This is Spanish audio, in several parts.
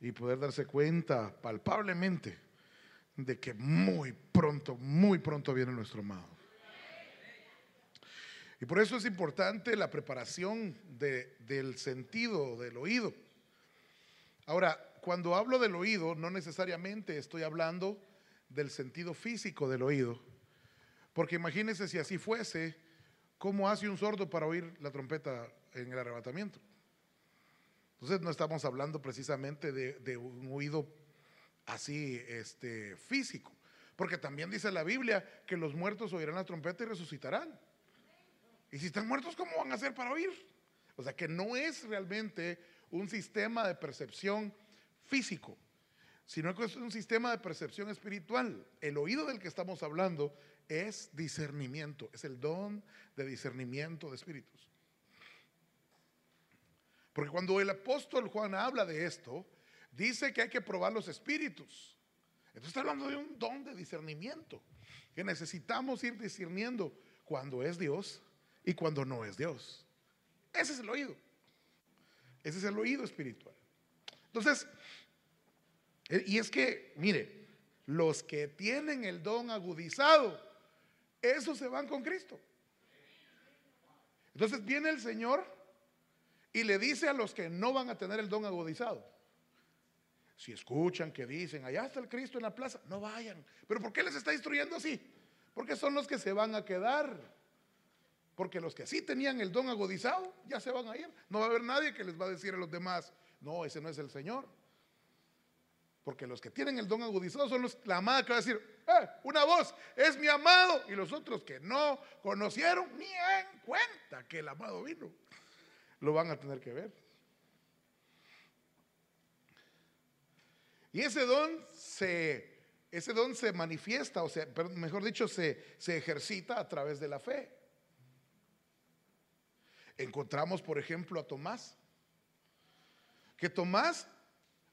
y poder darse cuenta palpablemente de que muy pronto, muy pronto viene nuestro amado. Y por eso es importante la preparación del sentido del oído. Ahora, cuando hablo del oído, no necesariamente estoy hablando del sentido físico del oído, porque imagínense si así fuese, ¿cómo hace un sordo para oír la trompeta en el arrebatamiento? Entonces no estamos hablando precisamente de, un oído así este, físico, porque también dice la Biblia que los muertos oirán la trompeta y resucitarán. Y si están muertos, ¿cómo van a hacer para oír? O sea que no es realmente un sistema de percepción físico, sino que es un sistema de percepción espiritual. El oído del que estamos hablando es discernimiento, es el don de discernimiento de espíritus. Porque cuando el apóstol Juan habla de esto, dice que hay que probar los espíritus. Entonces está hablando de un don de discernimiento, que necesitamos ir discerniendo cuando es Dios y cuando no es Dios. Ese es el oído. Ese es el oído espiritual. Entonces, eh, y es que, mire, los que tienen el don agudizado, esos se van con Cristo. Entonces viene el Señor y le dice a los que no van a tener el don agudizado, si escuchan que dicen, allá está el Cristo en la plaza, no vayan. Pero ¿por qué les está instruyendo así? Porque son los que se van a quedar. Porque los que sí tenían el don agudizado ya se van a ir. No va a haber nadie que les va a decir a los demás, no, ese no es el Señor. Porque los que tienen el don agudizado son los, la amada que va a decir, eh, una voz, es mi amado. Y los otros que no conocieron ni en cuenta que el amado vino, lo van a tener que ver. Y ese don se, ese don se manifiesta, o sea, mejor dicho, se, se ejercita a través de la fe. Encontramos, por ejemplo, a Tomás, que Tomás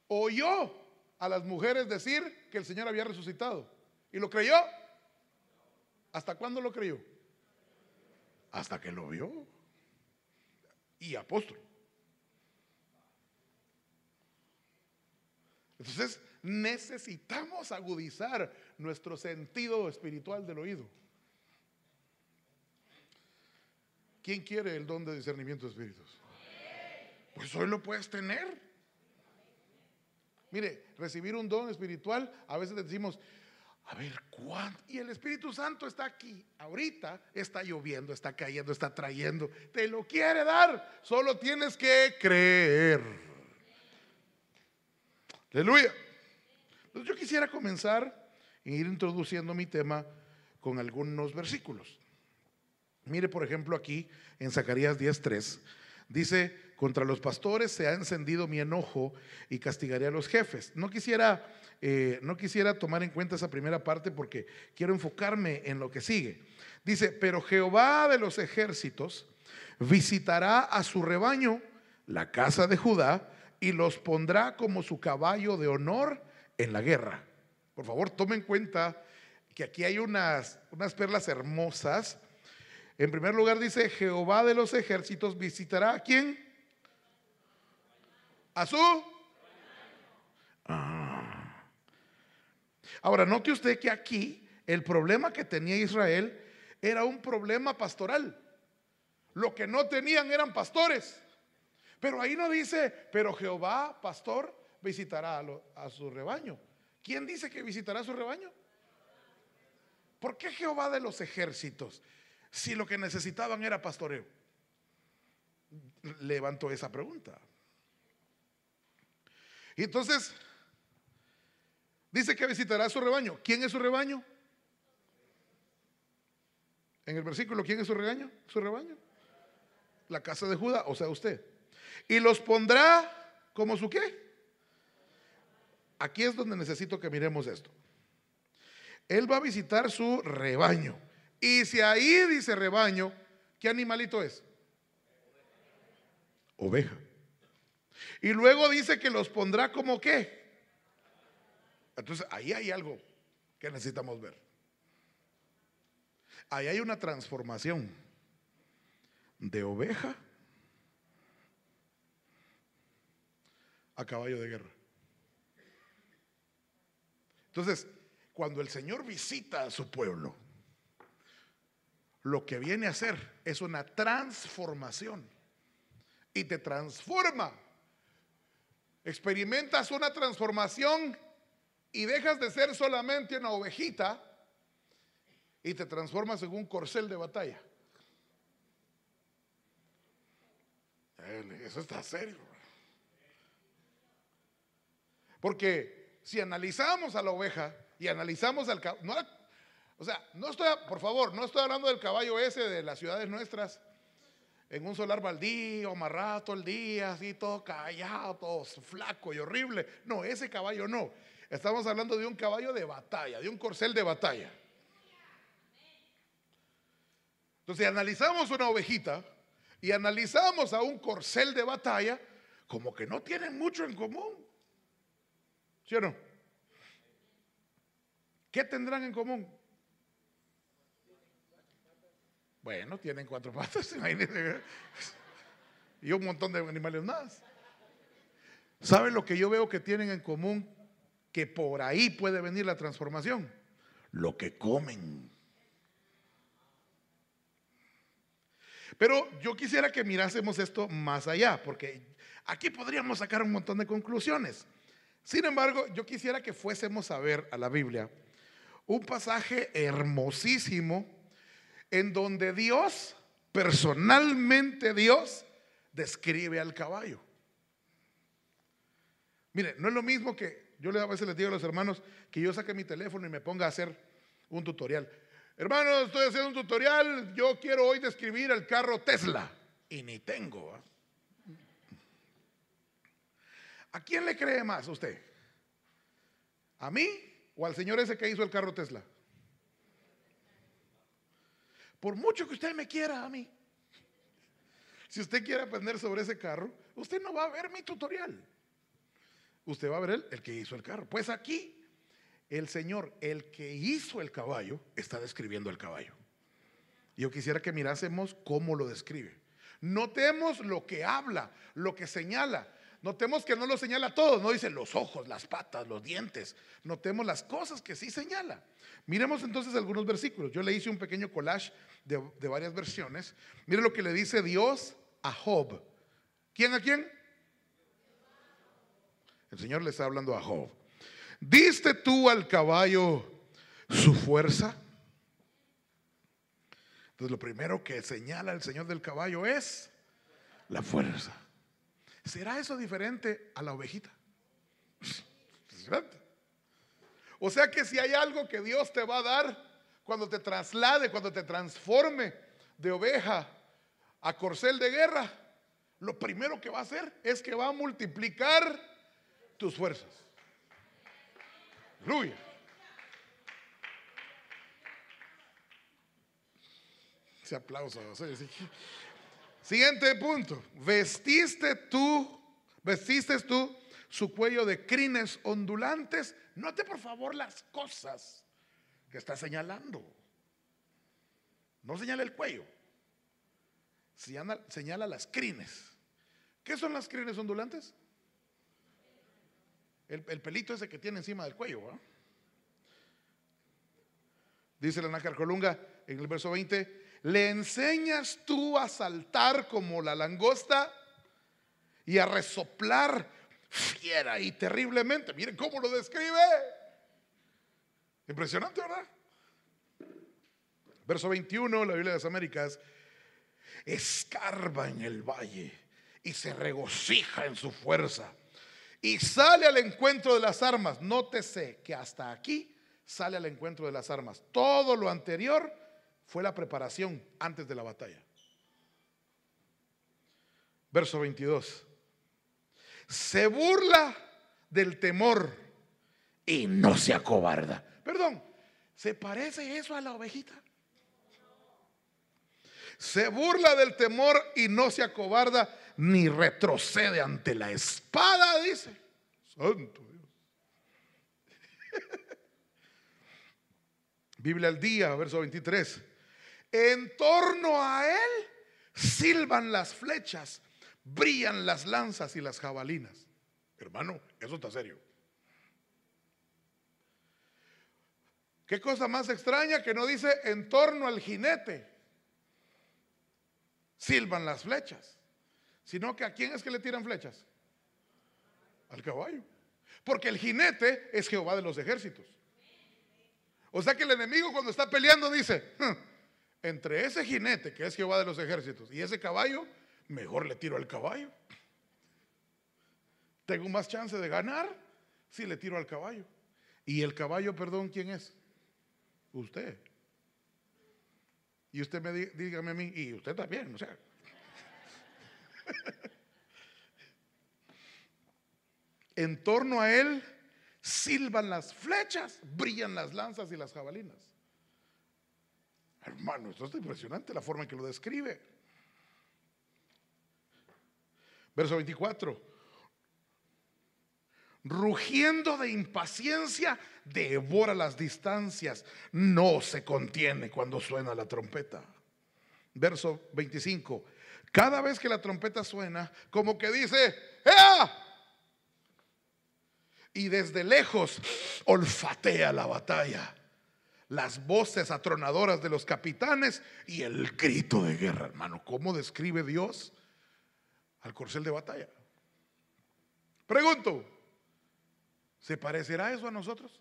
oyó a las mujeres decir que el Señor había resucitado. ¿Y lo creyó? ¿Hasta cuándo lo creyó? Hasta que lo vio. Y apóstol. Entonces necesitamos agudizar nuestro sentido espiritual del oído. ¿Quién quiere el don de discernimiento de espíritus? Pues hoy lo puedes tener. Mire, recibir un don espiritual, a veces decimos, a ver, ¿cuánto? Y el Espíritu Santo está aquí, ahorita está lloviendo, está cayendo, está trayendo, te lo quiere dar, solo tienes que creer. Aleluya. Entonces yo quisiera comenzar e ir introduciendo mi tema con algunos versículos. Mire, por ejemplo, aquí en Zacarías 10:3 dice, contra los pastores se ha encendido mi enojo y castigaré a los jefes. No quisiera, eh, no quisiera tomar en cuenta esa primera parte porque quiero enfocarme en lo que sigue. Dice, pero Jehová de los ejércitos visitará a su rebaño, la casa de Judá, y los pondrá como su caballo de honor en la guerra. Por favor, tomen en cuenta que aquí hay unas, unas perlas hermosas. En primer lugar dice, Jehová de los ejércitos visitará a quién? A su... Ah. Ahora, note usted que aquí el problema que tenía Israel era un problema pastoral. Lo que no tenían eran pastores. Pero ahí no dice, pero Jehová, pastor, visitará a, su rebaño. ¿Quién dice que visitará a su rebaño? ¿Por qué Jehová de los ejércitos? Si lo que necesitaban era pastoreo. Levantó esa pregunta. Y entonces, dice que visitará su rebaño. ¿Quién es su rebaño? En el versículo, ¿quién es su rebaño? Su rebaño. La casa de Judá, o sea, usted. Y los pondrá como su qué. Aquí es donde necesito que miremos esto. Él va a visitar su rebaño. Y si ahí dice rebaño, ¿qué animalito es? Oveja. Y luego dice que los pondrá como qué. Entonces ahí hay algo que necesitamos ver. Ahí hay una transformación de oveja a caballo de guerra. Entonces, cuando el Señor visita a su pueblo, lo que viene a hacer es una transformación. Y te transforma. Experimentas una transformación y dejas de ser solamente una ovejita y te transformas en un corcel de batalla. Eso está serio. Porque si analizamos a la oveja y analizamos al caballo, o sea, no estoy, por favor, no estoy hablando del caballo ese de las ciudades nuestras, en un solar baldío, amarrado todo el día, así todo callado, todo flaco y horrible. No, ese caballo no. Estamos hablando de un caballo de batalla, de un corcel de batalla. Entonces, analizamos una ovejita y analizamos a un corcel de batalla, como que no tienen mucho en común. ¿Sí o no? ¿Qué tendrán en común? Bueno, tienen cuatro patas. Y un montón de animales más. ¿Saben lo que yo veo que tienen en común? Que por ahí puede venir la transformación. Lo que comen. Pero yo quisiera que mirásemos esto más allá, porque aquí podríamos sacar un montón de conclusiones. Sin embargo, yo quisiera que fuésemos a ver a la Biblia un pasaje hermosísimo en donde Dios, personalmente Dios, describe al caballo. Mire, no es lo mismo que yo a veces les digo a los hermanos que yo saque mi teléfono y me ponga a hacer un tutorial. Hermanos, estoy haciendo un tutorial, yo quiero hoy describir el carro Tesla y ni tengo. ¿A quién le cree más usted? ¿A mí o al señor ese que hizo el carro Tesla? Por mucho que usted me quiera a mí. Si usted quiere aprender sobre ese carro, usted no va a ver mi tutorial. Usted va a ver el, el que hizo el carro. Pues aquí el Señor, el que hizo el caballo, está describiendo el caballo. Yo quisiera que mirásemos cómo lo describe. Notemos lo que habla, lo que señala. Notemos que no lo señala todo, no dice los ojos, las patas, los dientes. Notemos las cosas que sí señala. Miremos entonces algunos versículos. Yo le hice un pequeño collage de, de varias versiones. Mire lo que le dice Dios a Job. ¿Quién a quién? El Señor le está hablando a Job. ¿Diste tú al caballo su fuerza? Entonces lo primero que señala el Señor del caballo es la fuerza. ¿Será eso diferente a la ovejita? O sea que si hay algo que Dios te va a dar cuando te traslade, cuando te transforme de oveja a corcel de guerra, lo primero que va a hacer es que va a multiplicar tus fuerzas. Aleluya. Ese aplauso. Siguiente punto. Vestiste tú, vestiste tú su cuello de crines ondulantes. Note por favor las cosas que está señalando. No señala el cuello, señala, señala las crines. ¿Qué son las crines ondulantes? El, pelito ese que tiene encima del cuello. Dice la nácar Colunga en el verso 20, le enseñas tú a saltar como la langosta y a resoplar fiera y terriblemente. Miren cómo lo describe. Impresionante, ¿verdad? Verso 21, la Biblia de las Américas, escarba en el valle y se regocija en su fuerza y sale al encuentro de las armas. Nótese que hasta aquí sale al encuentro de las armas. Todo lo anterior fue la preparación antes de la batalla. Verso 22. Se burla del temor y no se acobarda. Perdón, ¿se parece eso a la ovejita? Se burla del temor y no se acobarda ni retrocede ante la espada, dice. Santo Dios. Biblia al día, verso 23. En torno a él silban las flechas, brillan las lanzas y las jabalinas. Hermano, eso está serio. Qué cosa más extraña que no dice en torno al jinete. Silban las flechas. Sino que a quién es que le tiran flechas? Al caballo. Porque el jinete es Jehová de los ejércitos. O sea que el enemigo cuando está peleando dice, entre ese jinete que es Jehová de los ejércitos y ese caballo, mejor le tiro al caballo. Tengo más chance de ganar si le tiro al caballo. Y el caballo, perdón, ¿quién es? Usted. Y usted me dígame a mí, y usted también, o sea. en torno a él silban las flechas, brillan las lanzas y las jabalinas. Hermano, esto es impresionante la forma en que lo describe. Verso 24 rugiendo de impaciencia, devora las distancias, no se contiene cuando suena la trompeta. Verso 25. Cada vez que la trompeta suena, como que dice, ¡Ea! Y desde lejos olfatea la batalla. Las voces atronadoras de los capitanes y el grito de guerra, hermano. ¿Cómo describe Dios al corcel de batalla? Pregunto, ¿Se parecerá eso a nosotros?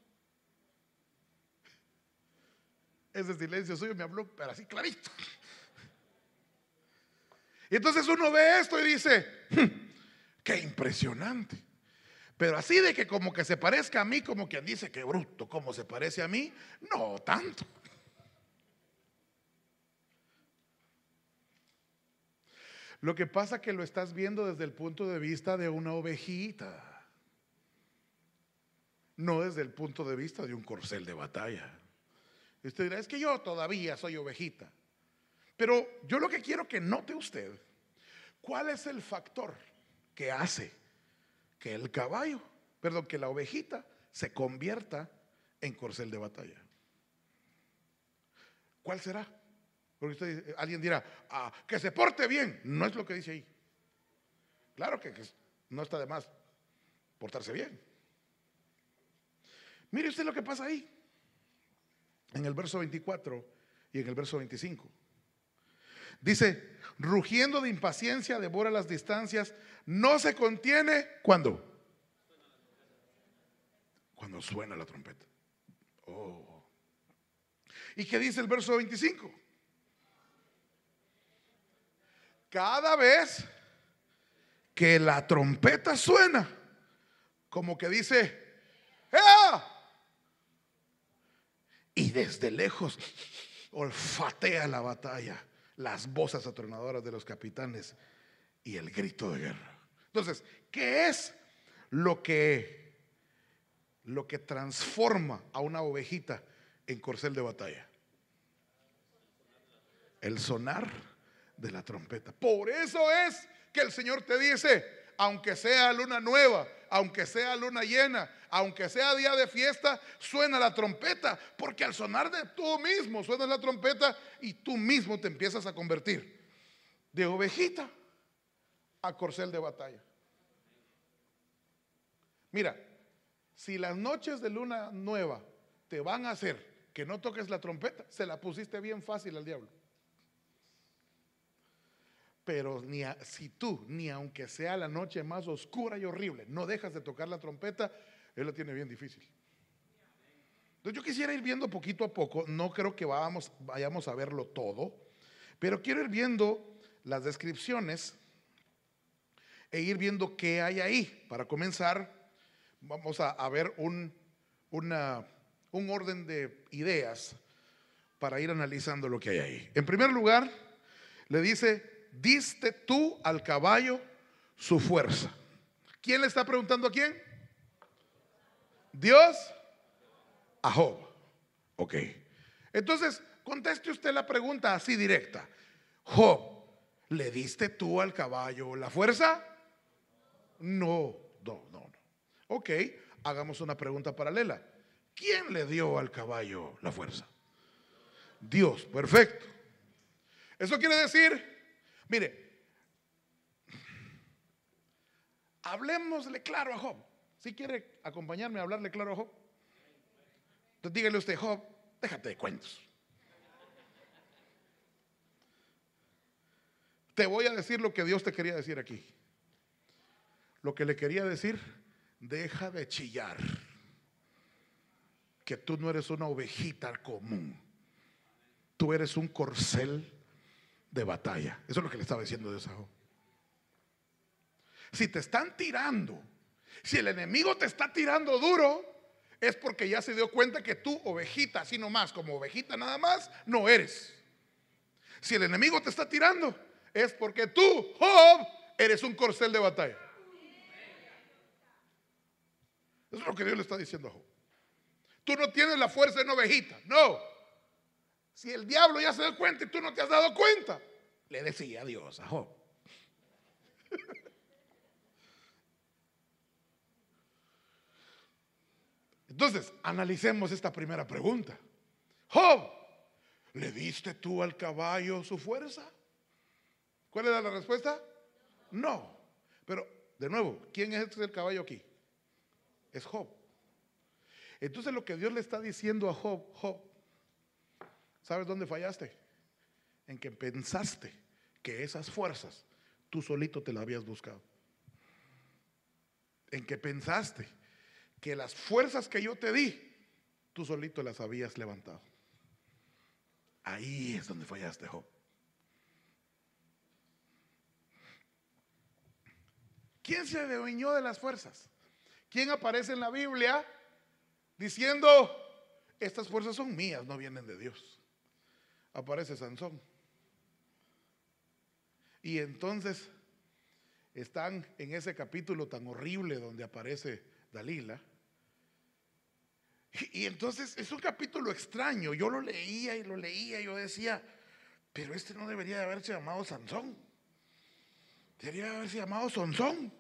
Ese silencio suyo me habló, pero así clarito. Y entonces uno ve esto y dice, hmm, qué impresionante. Pero así de que como que se parezca a mí, como quien dice que bruto, como se parece a mí, no tanto. Lo que pasa que lo estás viendo desde el punto de vista de una ovejita no desde el punto de vista de un corcel de batalla. usted dirá, es que yo todavía soy ovejita. Pero yo lo que quiero que note usted, ¿cuál es el factor que hace que el caballo, perdón, que la ovejita se convierta en corcel de batalla? ¿Cuál será? Porque usted, alguien dirá, ah, que se porte bien. No es lo que dice ahí. Claro que no está de más portarse bien. Mire usted lo que pasa ahí. En el verso 24 y en el verso 25. Dice, rugiendo de impaciencia, devora las distancias, no se contiene cuando. Cuando suena la trompeta. Oh. ¿Y qué dice el verso 25? Cada vez que la trompeta suena, como que dice, y desde lejos olfatea la batalla, las voces atronadoras de los capitanes y el grito de guerra. Entonces, ¿qué es lo que lo que transforma a una ovejita en corcel de batalla? El sonar de la trompeta. Por eso es que el Señor te dice, aunque sea luna nueva, aunque sea luna llena, aunque sea día de fiesta, suena la trompeta, porque al sonar de tú mismo suena la trompeta y tú mismo te empiezas a convertir de ovejita a corcel de batalla. Mira, si las noches de luna nueva te van a hacer que no toques la trompeta, se la pusiste bien fácil al diablo. Pero ni si tú, ni aunque sea la noche más oscura y horrible, no dejas de tocar la trompeta, él lo tiene bien difícil. Entonces yo quisiera ir viendo poquito a poco, no creo que vayamos a verlo todo, pero quiero ir viendo las descripciones e ir viendo qué hay ahí. Para comenzar, vamos a, ver un, un orden de ideas para ir analizando lo que hay ahí. En primer lugar, le dice, diste tú al caballo su fuerza. ¿Quién le está preguntando a quién? Dios a Job. Ok. Entonces, conteste usted la pregunta así directa. Job, ¿le diste tú al caballo la fuerza? No, no, no, no. Ok, hagamos una pregunta paralela. ¿Quién le dio al caballo la fuerza? Dios, perfecto. Eso quiere decir Mire, hablemosle claro a Job. Si quiere acompañarme a hablarle claro a Job, entonces dígale usted, Job, Déjate de cuentos. Te voy a decir lo que Dios te quería decir aquí. Lo que le quería decir, deja de chillar. Que tú no eres una ovejita común. Tú eres un corcel de batalla. Eso es lo que le estaba diciendo Dios a. Si te están tirando, si el enemigo te está tirando duro, es porque ya se dio cuenta que tú, ovejita, así nomás, como ovejita nada más, no eres. Si el enemigo te está tirando, es porque tú, Job, eres un corcel de batalla. Eso es lo que Dios le está diciendo a Job. Tú no tienes la fuerza de una ovejita, no. Si el diablo ya se da cuenta y tú no te has dado cuenta, le decía Dios a Job. Entonces, analicemos esta primera pregunta. Job, ¿le diste tú al caballo su fuerza? ¿Cuál era la respuesta? No. Pero, de nuevo, ¿quién es el caballo aquí? Es Job. Entonces lo que Dios le está diciendo a Job, Job, ¿sabes dónde fallaste? En que pensaste que esas fuerzas tú solito te las habías buscado. En que pensaste que las fuerzas que yo te di, tú solito las habías levantado. Ahí es donde fallaste, Job. ¿Quién se adueñó de las fuerzas? ¿Quién aparece en la Biblia diciendo, estas fuerzas son mías, no vienen de Dios? Aparece Sansón. Y entonces están en ese capítulo tan horrible donde aparece Dalila. Y, entonces es un capítulo extraño. Yo lo leía y lo leía y yo decía, pero este no debería de haberse llamado Sansón. Debería haberse llamado Sonsón.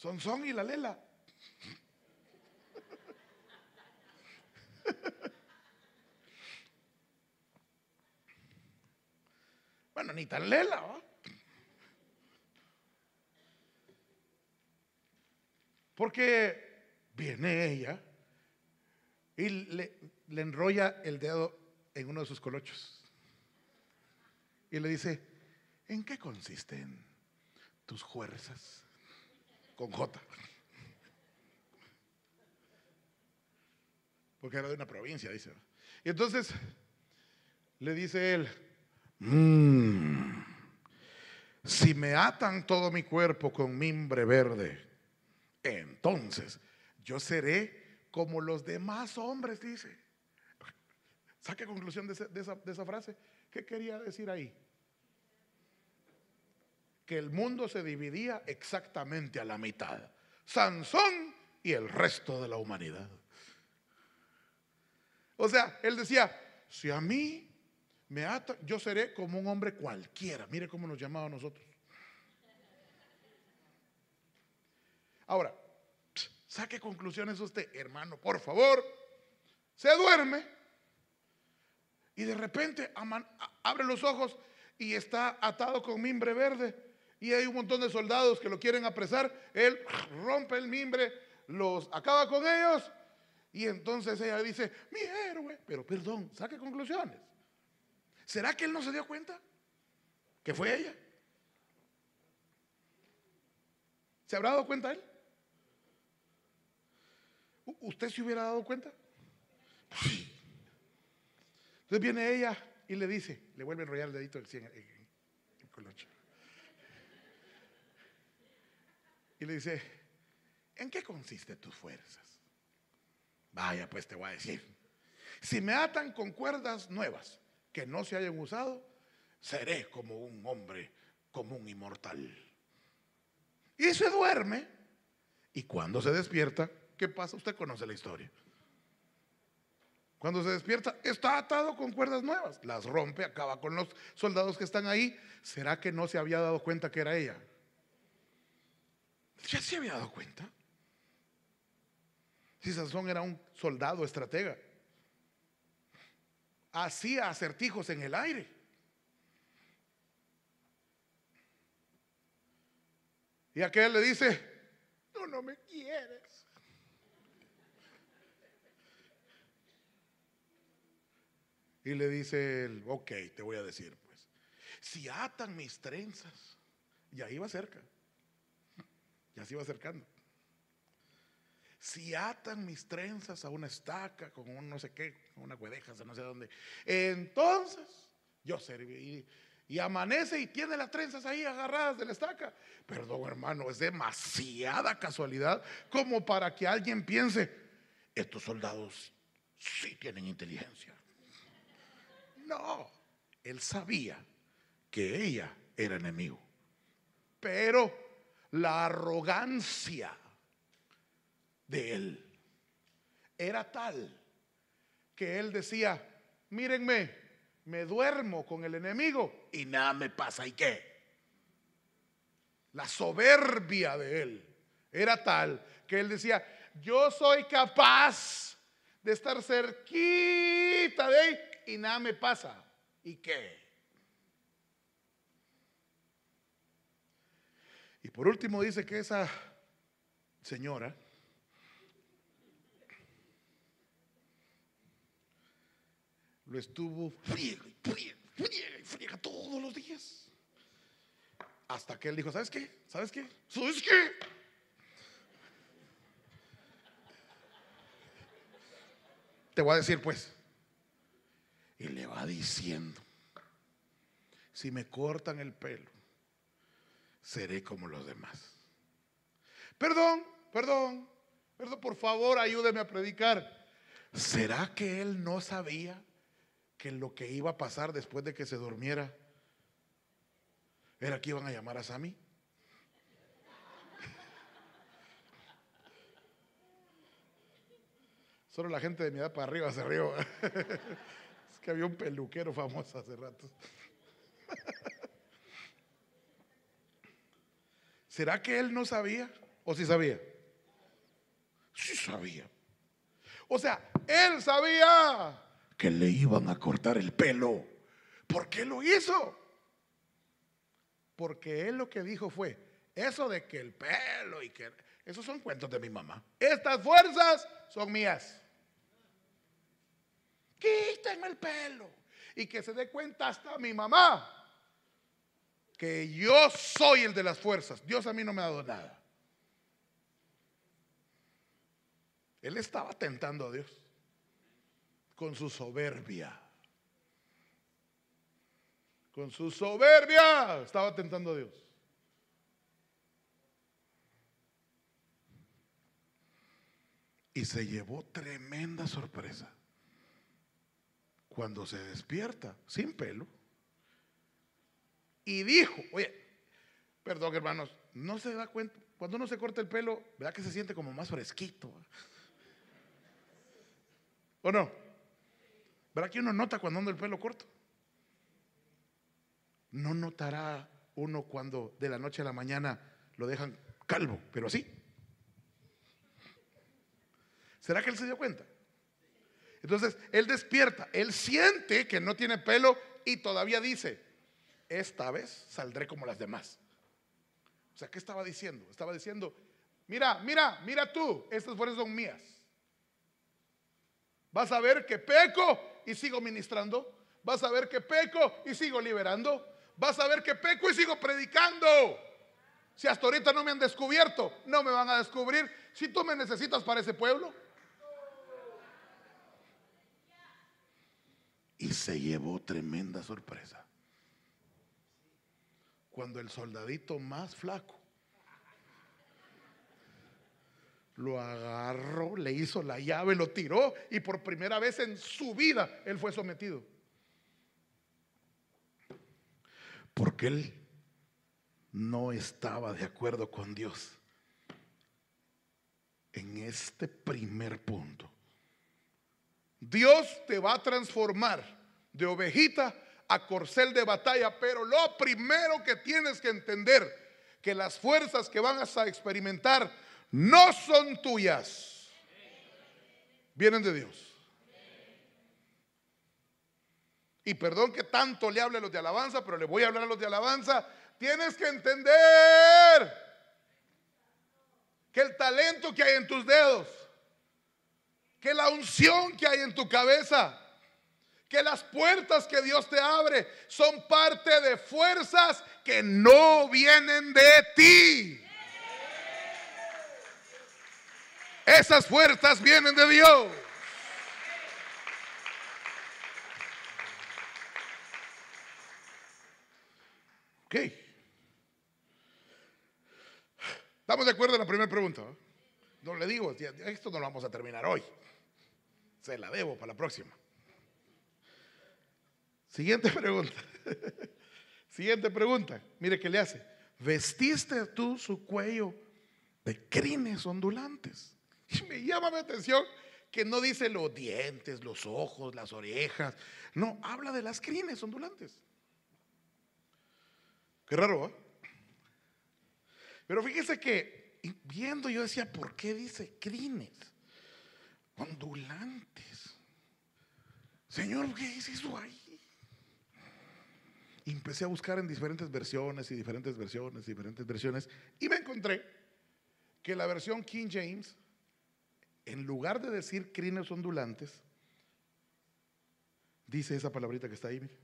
Sonsón y la lela. Bueno, ni tan lela, ¿va? Porque viene ella y le, le enrolla el dedo en uno de sus colochos y le dice, ¿en qué consisten tus fuerzas? Con J. Porque era de una provincia, dice. Y entonces le dice él, mm, si me atan todo mi cuerpo con mimbre verde, entonces yo seré como los demás hombres, dice. ¿Saque conclusión de, esa, de esa frase? ¿Qué quería decir ahí? Que el mundo se dividía exactamente a la mitad. Sansón y el resto de la humanidad. O sea, él decía, si a mí me ata, yo seré como un hombre cualquiera. Mire cómo nos llamaba a nosotros. Ahora, saque conclusiones usted, hermano, por favor. Se duerme y de repente abre los ojos y está atado con mimbre verde. Y hay un montón de soldados que lo quieren apresar. Él rompe el mimbre, los acaba con ellos. Y entonces ella dice, mi héroe. Pero perdón, saque conclusiones. ¿Será que él no se dio cuenta? Que fue ella. ¿Se habrá dado cuenta él? ¿Usted se hubiera dado cuenta? Entonces viene ella y le dice, le vuelve a enrollar el dedito del cien, el, colocho. Y le dice, ¿en qué consiste tus fuerzas? Vaya, pues te voy a decir. Si me atan con cuerdas nuevas que no se hayan usado, seré como un hombre, como un inmortal. Y se duerme. Y cuando se despierta, ¿qué pasa? Usted conoce la historia. Cuando se despierta, está atado con cuerdas nuevas. Las rompe, acaba con los soldados que están ahí. ¿Será que no se había dado cuenta que era ella? ¿Ya se había dado cuenta? Si Sansón era un soldado estratega, hacía acertijos en el aire. Y aquel le dice, tú no me quieres. Y le dice él, ok, te voy a decir, pues, si atan mis trenzas, y ahí va cerca, y así va acercando. Si atan mis trenzas a una estaca, con un no sé qué, con una cuedeja, no sé dónde, entonces yo serví. Y amanece y tiene las trenzas ahí agarradas de la estaca. Perdón, hermano, es demasiada casualidad como para que alguien piense, estos soldados sí tienen inteligencia. No, él sabía que ella era enemigo. Pero la arrogancia de él era tal que él decía, mírenme, me duermo con el enemigo y nada me pasa. ¿Y qué? La soberbia de él era tal que él decía, yo soy capaz de estar cerquita de él y nada me pasa. ¿Y qué? Y por último dice que esa señora lo estuvo friega y friega, friega y friega todos los días. Hasta que él dijo, ¿sabes qué? ¿Sabes qué? ¿Sabes qué? Te voy a decir pues. Y le va diciendo, si me cortan el pelo, seré como los demás. Perdón, perdón, perdón, por favor ayúdeme a predicar. ¿Será que él no sabía que lo que iba a pasar después de que se durmiera era que iban a llamar a Sammy. Solo la gente de mi edad para arriba se rió. es que había un peluquero famoso hace rato. ¿Será que él no sabía? ¿O sí sabía? Sí sabía. O sea, él sabía que le iban a cortar el pelo. ¿Por qué lo hizo? Porque él lo que dijo fue, eso de que el pelo y que... Esos son cuentos de mi mamá. Estas fuerzas son mías. Quítenme el pelo. Y que se dé cuenta hasta mi mamá que yo soy el de las fuerzas. Dios a mí no me ha dado nada. Él estaba tentando a Dios con su soberbia. Con su soberbia estaba tentando a Dios. Y se llevó tremenda sorpresa cuando se despierta sin pelo y dijo, oye, perdón hermanos, no se da cuenta, cuando uno se corta el pelo, ¿verdad que se siente como más fresquito? ¿O no? ¿Verdad que uno nota cuando anda el pelo corto? No notará uno cuando de la noche a la mañana lo dejan calvo, pero así. ¿Será que él se dio cuenta? Entonces, él despierta, él siente que no tiene pelo y todavía dice, esta vez saldré como las demás. O sea, ¿qué estaba diciendo? Estaba diciendo, mira, mira, mira tú, estas fuerzas son mías. Vas a ver que peco y sigo ministrando. Vas a ver que peco y sigo liberando. Vas a ver que peco y sigo predicando. Si hasta ahorita no me han descubierto, no me van a descubrir. Si tú me necesitas para ese pueblo. Y se llevó tremenda sorpresa. Cuando el soldadito más flaco lo agarró, le hizo la llave, lo tiró y por primera vez en su vida él fue sometido. Porque él no estaba de acuerdo con Dios en este primer punto. Dios te va a transformar de ovejita a corcel de batalla, pero lo primero que tienes que entender que las fuerzas que van a experimentar no son tuyas, vienen de Dios. Y perdón que tanto le hable a los de alabanza, pero le voy a hablar a los de alabanza. Tienes que entender que el talento que hay en tus dedos, que la unción que hay en tu cabeza, que las puertas que Dios te abre son parte de fuerzas que no vienen de ti. Esas fuerzas vienen de Dios. Ok. ¿Estamos de acuerdo en la primera pregunta? No le digo, esto no lo vamos a terminar hoy. Se la debo para la próxima. Siguiente pregunta. Siguiente pregunta. Mire qué le hace. ¿Vestiste tú su cuello de crines ondulantes? Y me llama la atención que no dice los dientes, los ojos, las orejas. No, habla de las crines ondulantes. Qué raro, ¿eh? Pero fíjese que viendo yo decía, ¿por qué dice crines? Ondulantes. Señor, ¿qué es eso ahí? Empecé a buscar en diferentes versiones y diferentes versiones y diferentes versiones. Y me encontré que la versión King James, en lugar de decir crines ondulantes, dice esa palabrita que está ahí. Mire.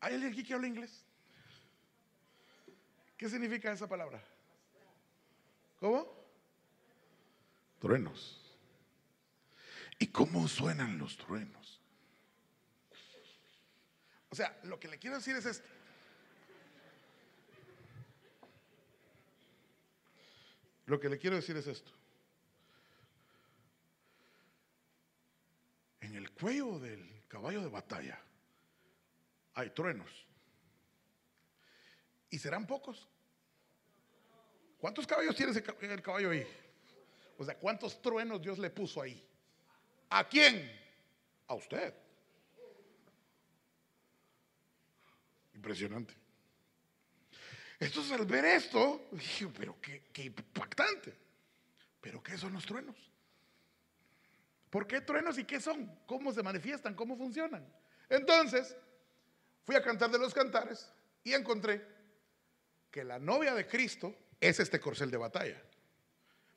¿Hay alguien aquí que habla inglés? ¿Qué significa esa palabra? ¿Cómo? Truenos. ¿Y cómo suenan los truenos? O sea, lo que le quiero decir es esto. Lo que le quiero decir es esto. En el cuello del caballo de batalla hay truenos. ¿Y serán pocos? ¿Cuántos caballos tiene el caballo ahí? O sea, ¿cuántos truenos Dios le puso ahí? ¿A quién? A usted. Impresionante. Entonces al ver esto, dije, pero qué, qué impactante. ¿Pero qué son los truenos? ¿Por qué truenos y qué son? ¿Cómo se manifiestan? ¿Cómo funcionan? Entonces, Fui a cantar de los cantares y encontré que la novia de Cristo es este corcel de batalla.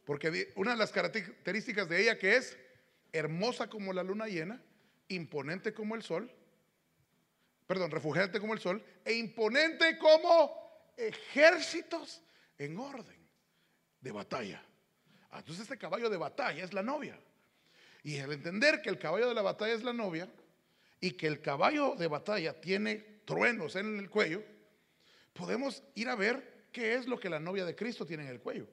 Porque una de las características de ella que es hermosa como la luna llena, imponente como el sol, perdón, refugiante como el sol, e imponente como ejércitos en orden de batalla. Ah, entonces este caballo de batalla es la novia. Y al entender que el caballo de la batalla es la novia, y que el caballo de batalla tiene truenos en el cuello, podemos ir a ver qué es lo que la novia de Cristo tiene en el cuello.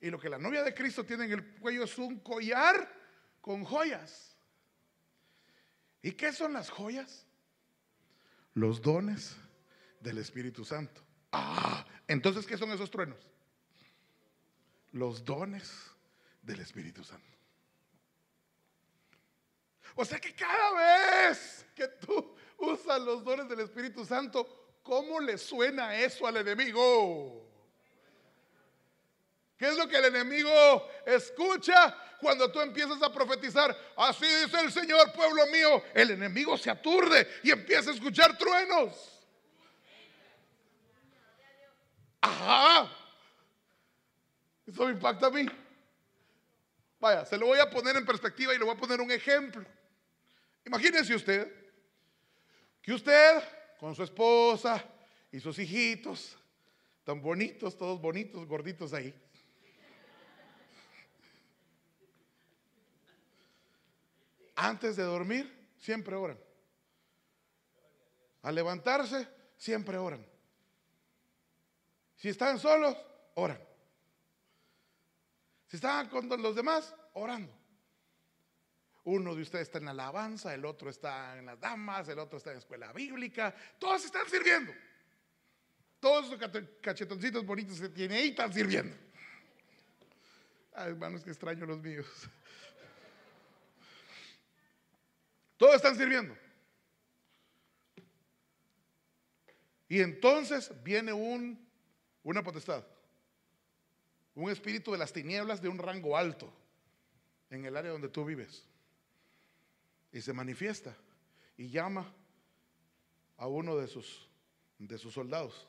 Y lo que la novia de Cristo tiene en el cuello es un collar con joyas. ¿Y qué son las joyas? Los dones del Espíritu Santo. Ah, entonces, ¿qué son esos truenos? Los dones del Espíritu Santo. O sea que cada vez que tú usas los dones del Espíritu Santo, ¿cómo le suena eso al enemigo? ¿Qué es lo que el enemigo escucha cuando tú empiezas a profetizar? Así dice el Señor, pueblo mío. El enemigo se aturde y empieza a escuchar truenos. Ajá. Eso me impacta a mí. Vaya, se lo voy a poner en perspectiva y le voy a poner un ejemplo. Imagínense usted que usted con su esposa y sus hijitos, tan bonitos, todos bonitos, gorditos ahí. Antes de dormir, siempre oran. Al levantarse, siempre oran. Si están solos, oran. Si están con los demás, orando. Uno de ustedes está en alabanza, el otro está en las damas, el otro está en escuela bíblica. Todos están sirviendo. Todos los cachetoncitos bonitos que tiene ahí están sirviendo. Ay, hermanos, que extraño los míos. Todos están sirviendo. Y entonces viene un, una potestad, un espíritu de las tinieblas de un rango alto en el área donde tú vives y se manifiesta y llama a uno de sus, de sus soldados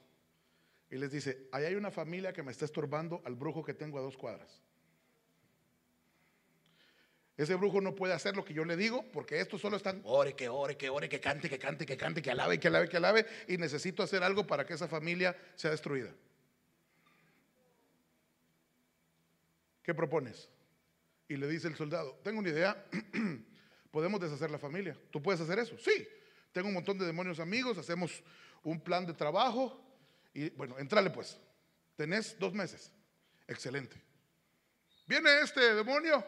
y les dice, ahí hay una familia que me está estorbando al brujo que tengo a dos cuadras. Ese brujo no puede hacer lo que yo le digo porque estos solo están, ore, que ore, que ore, que cante, que cante, que cante, que alabe, que alabe, que alabe. Y necesito hacer algo para que esa familia sea destruida. ¿Qué propones? Y le dice el soldado, tengo una idea, podemos deshacer la familia. ¿Tú puedes hacer eso? Sí, tengo un montón de demonios amigos, hacemos un plan de trabajo y bueno, entrale pues. Tenés dos meses. Excelente. Viene este demonio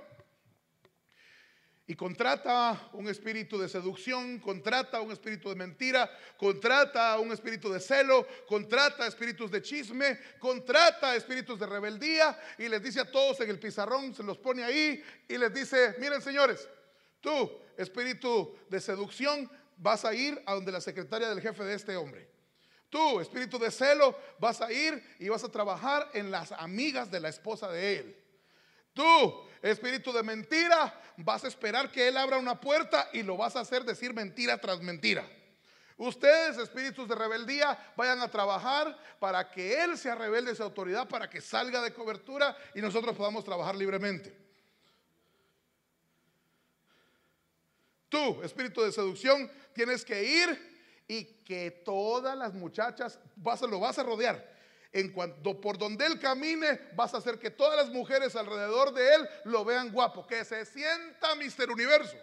y contrata un espíritu de seducción, contrata un espíritu de mentira, contrata un espíritu de celo, contrata espíritus de chisme, contrata espíritus de rebeldía y les dice a todos en el pizarrón, se los pone ahí y les dice, miren señores, tú, espíritu de seducción, vas a ir a donde la secretaria del jefe de este hombre. Tú, espíritu de celo, vas a ir y vas a trabajar en las amigas de la esposa de él. Tú, espíritu de mentira, vas a esperar que Él abra una puerta y lo vas a hacer decir mentira tras mentira. Ustedes, espíritus de rebeldía, vayan a trabajar para que Él sea rebelde de su autoridad, para que salga de cobertura y nosotros podamos trabajar libremente. Tú, espíritu de seducción, tienes que ir y que todas las muchachas vas, lo vas a rodear en cuanto por donde él camine, vas a hacer que todas las mujeres alrededor de él lo vean guapo, que se sienta Mister Universo.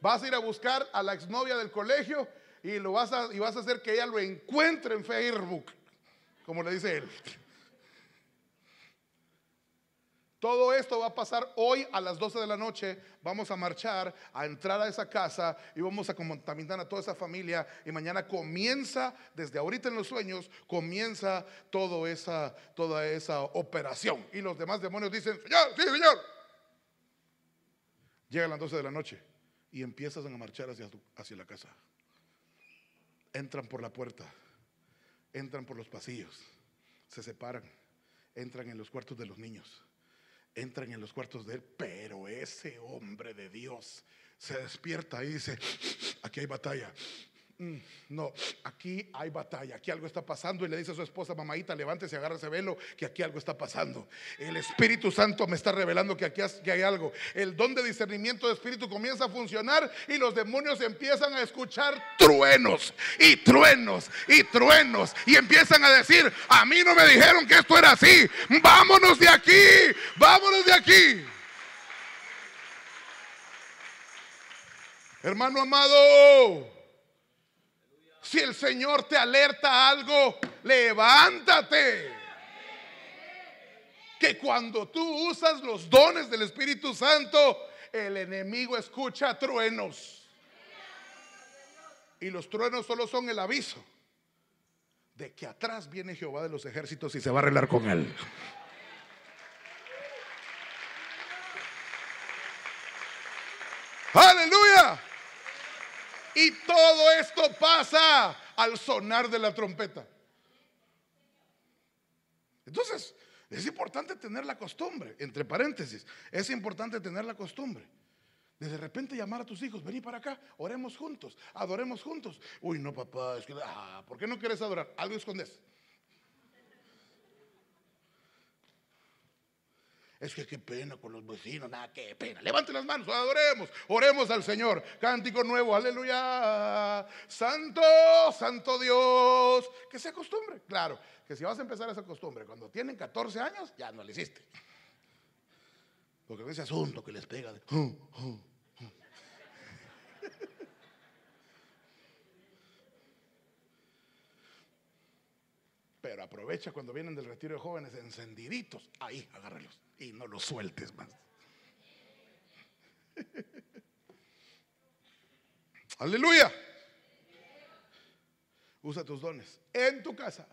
Vas a ir a buscar a la exnovia del colegio y lo vas a, y vas a hacer que ella lo encuentre en Facebook, como le dice él. Todo esto va a pasar hoy a las 12 de la noche. Vamos a marchar, a entrar a esa casa y vamos a contaminar a toda esa familia. Y mañana comienza, desde ahorita en los sueños, comienza toda esa, operación. Y los demás demonios dicen, Señor, sí, Señor. Llegan las 12 de la noche y empiezas a marchar hacia, hacia la casa. Entran por la puerta, entran por los pasillos, se separan, entran en los cuartos de los niños entran en los cuartos de él, pero ese hombre de Dios se despierta y dice, aquí hay batalla. Mm, no, aquí hay batalla, aquí algo está pasando y le dice a su esposa, mamadita, levántese, agarra ese velo, que aquí algo está pasando. El Espíritu Santo me está revelando que aquí hay algo. El don de discernimiento de Espíritu comienza a funcionar y los demonios empiezan a escuchar truenos y truenos y truenos y empiezan a decir, a mí no me dijeron que esto era así, vámonos de aquí, vámonos de aquí. Hermano amado, si el Señor te alerta algo, levántate. Que cuando tú usas los dones del Espíritu Santo, el enemigo escucha truenos. Y los truenos solo son el aviso de que atrás viene Jehová de los ejércitos y se va a arreglar con él. Aleluya. Y todo esto pasa al sonar de la trompeta. Entonces, es importante tener la costumbre, entre paréntesis, es importante tener la costumbre. De de repente llamar a tus hijos, vení para acá, oremos juntos, adoremos juntos. Uy, no, papá, es que, ah, ¿por qué no quieres adorar? Algo escondes. Es que qué pena con los vecinos, nada, qué pena. Levante las manos, adoremos, oremos al Señor. Cántico nuevo, aleluya. Santo, santo Dios. Que se acostumbre, claro, que si vas a empezar esa costumbre cuando tienen 14 años, ya no lo hiciste. Porque ese asunto que les pega de... Pero aprovecha cuando vienen del retiro de jóvenes encendiditos. Ahí, agárralos y no los sueltes más. Aleluya. Usa tus dones en tu casa.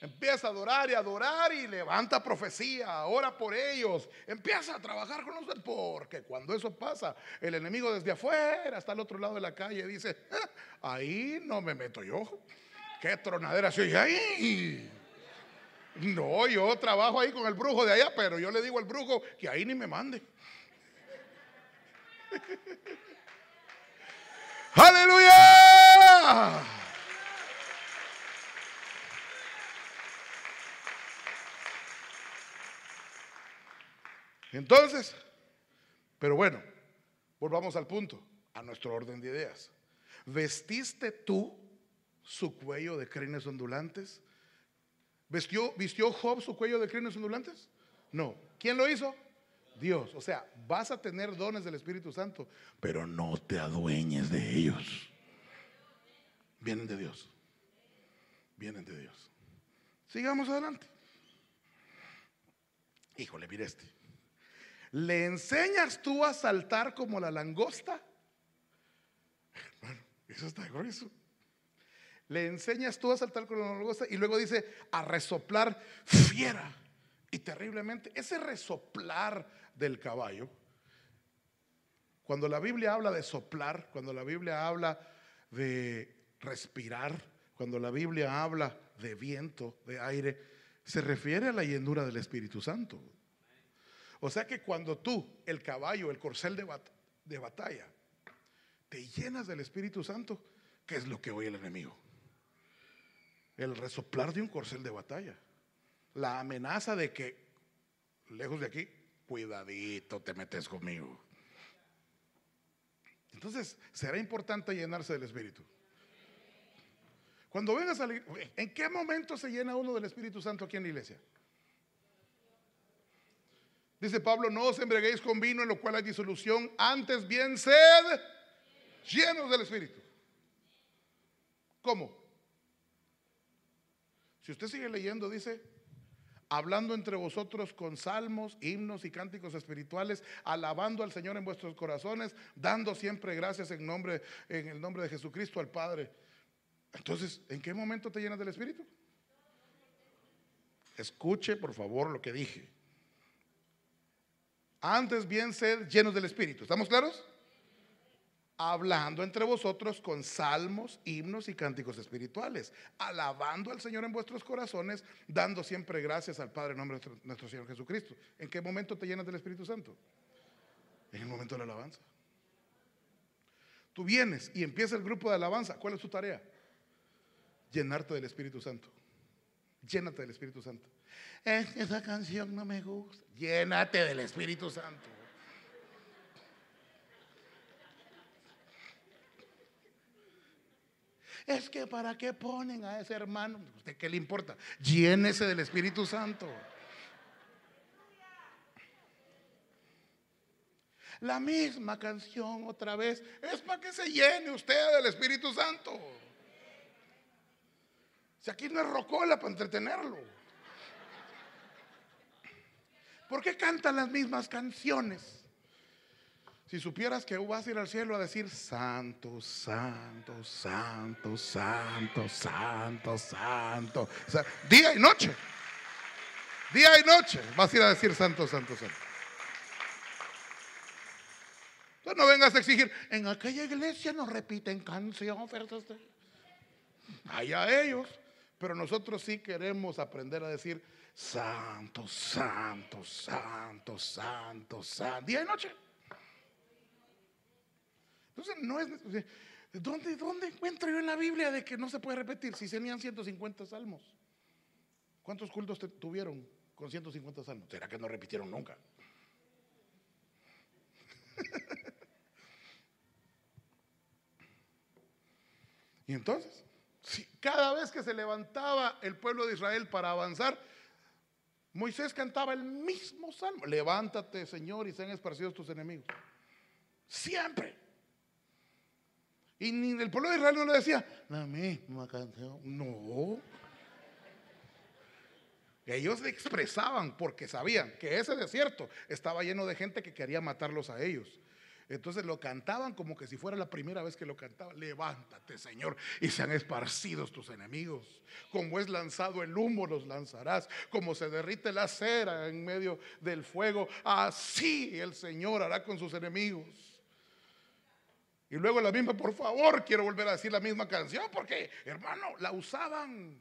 Empieza a adorar y adorar y levanta profecía, ora por ellos, empieza a trabajar con los porque cuando eso pasa, el enemigo desde afuera, hasta el otro lado de la calle, dice, ah, ahí no me meto yo. Qué tronadera soy ahí. No, yo trabajo ahí con el brujo de allá, pero yo le digo al brujo que ahí ni me mande. Aleluya. Entonces, pero bueno, volvamos al punto, a nuestro orden de ideas. ¿Vestiste tú su cuello de crines ondulantes? ¿Vistió, ¿Vistió Job su cuello de crines ondulantes? No. ¿Quién lo hizo? Dios. O sea, vas a tener dones del Espíritu Santo, pero no te adueñes de ellos. Vienen de Dios. Vienen de Dios. Sigamos adelante. Híjole, mire este. ¿Le enseñas tú a saltar como la langosta? Bueno, eso está grueso. Le enseñas tú a saltar como la langosta y luego dice a resoplar fiera y terriblemente. Ese resoplar del caballo, cuando la Biblia habla de soplar, cuando la Biblia habla de respirar, cuando la Biblia habla de viento, de aire, se refiere a la llenura del Espíritu Santo. O sea que cuando tú, el caballo, el corcel de, de batalla, te llenas del Espíritu Santo, ¿qué es lo que oye el enemigo? El resoplar de un corcel de batalla. La amenaza de que, lejos de aquí, cuidadito te metes conmigo. Entonces, será importante llenarse del Espíritu. Cuando vengas a salir, ¿en qué momento se llena uno del Espíritu Santo aquí en la iglesia? Dice Pablo, no os embreguéis con vino en lo cual hay disolución, antes bien sed llenos del Espíritu. ¿Cómo? Si usted sigue leyendo, dice, hablando entre vosotros con salmos, himnos y cánticos espirituales, alabando al Señor en vuestros corazones, dando siempre gracias en nombre en el nombre de Jesucristo al Padre. Entonces, ¿en qué momento te llenas del Espíritu? Escuche, por favor, lo que dije. Antes bien sed llenos del Espíritu. ¿Estamos claros? Hablando entre vosotros con salmos, himnos y cánticos espirituales, alabando al Señor en vuestros corazones, dando siempre gracias al Padre en nombre de nuestro, Señor Jesucristo. ¿En qué momento te llenas del Espíritu Santo? En el momento de la alabanza. Tú vienes y empieza el grupo de alabanza. ¿Cuál es tu tarea? Llenarte del Espíritu Santo. Llénate del Espíritu Santo. Es esa canción no me gusta. Llénate del Espíritu Santo. Es que para qué ponen a ese hermano, ¿usted qué le importa? Llénese del Espíritu Santo. La misma canción otra vez es para que se llene usted del Espíritu Santo. Si aquí no es rocola para entretenerlo. ¿Por qué cantan las mismas canciones? Si supieras que vas a ir al cielo a decir santo, santo, santo, santo, santo, santo, día y noche, día y noche vas a ir a decir santo, santo, santo. Entonces no vengas a exigir, en aquella iglesia no repiten canción, allá ellos, pero nosotros sí queremos aprender a decir santo, santo, santo, santo, santo, día y noche. Entonces, no es. ¿Dónde, ¿Dónde encuentro yo en la Biblia de que no se puede repetir si tenían 150 salmos? ¿Cuántos cultos tuvieron con 150 salmos? ¿Será que no repitieron nunca? y entonces, si cada vez que se levantaba el pueblo de Israel para avanzar, Moisés cantaba el mismo salmo. Levántate, Señor, y sean esparcidos tus enemigos. Siempre. Y ni el pueblo de Israel no le decía la misma canción. No. Ellos le expresaban porque sabían que ese desierto estaba lleno de gente que quería matarlos a ellos. Entonces lo cantaban como que si fuera la primera vez que lo cantaban. Levántate, Señor, y sean esparcidos tus enemigos. Como es lanzado el humo, los lanzarás. Como se derrite la cera en medio del fuego, así el Señor hará con sus enemigos. Y luego la misma, por favor, quiero volver a decir la misma canción porque, hermano, la usaban.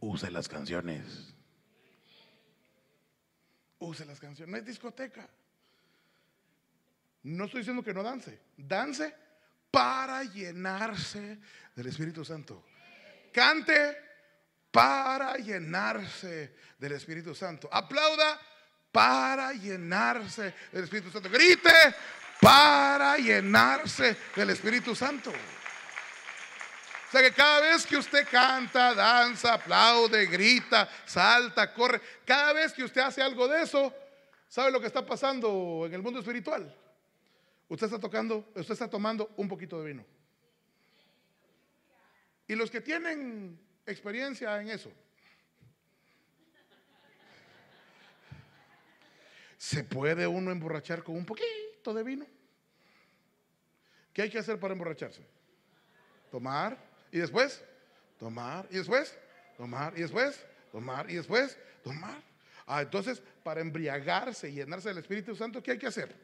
Use las canciones. Use las canciones. No es discoteca. No estoy diciendo que no dance. Dance para llenarse del Espíritu Santo. Cante para llenarse del Espíritu Santo. Aplauda para llenarse del Espíritu Santo. Grite para llenarse del Espíritu Santo. O sea que cada vez que usted canta, danza, aplaude, grita, salta, corre, cada vez que usted hace algo de eso, ¿sabe lo que está pasando en el mundo espiritual? Usted está tocando, usted está tomando un poquito de vino. Y los que tienen experiencia en eso, ¿se puede uno emborrachar con un poquito de vino? ¿Qué hay que hacer para emborracharse? Tomar y después, tomar y después, tomar y después, tomar y después, tomar. Ah, entonces, para embriagarse y llenarse del Espíritu Santo, ¿qué hay que hacer?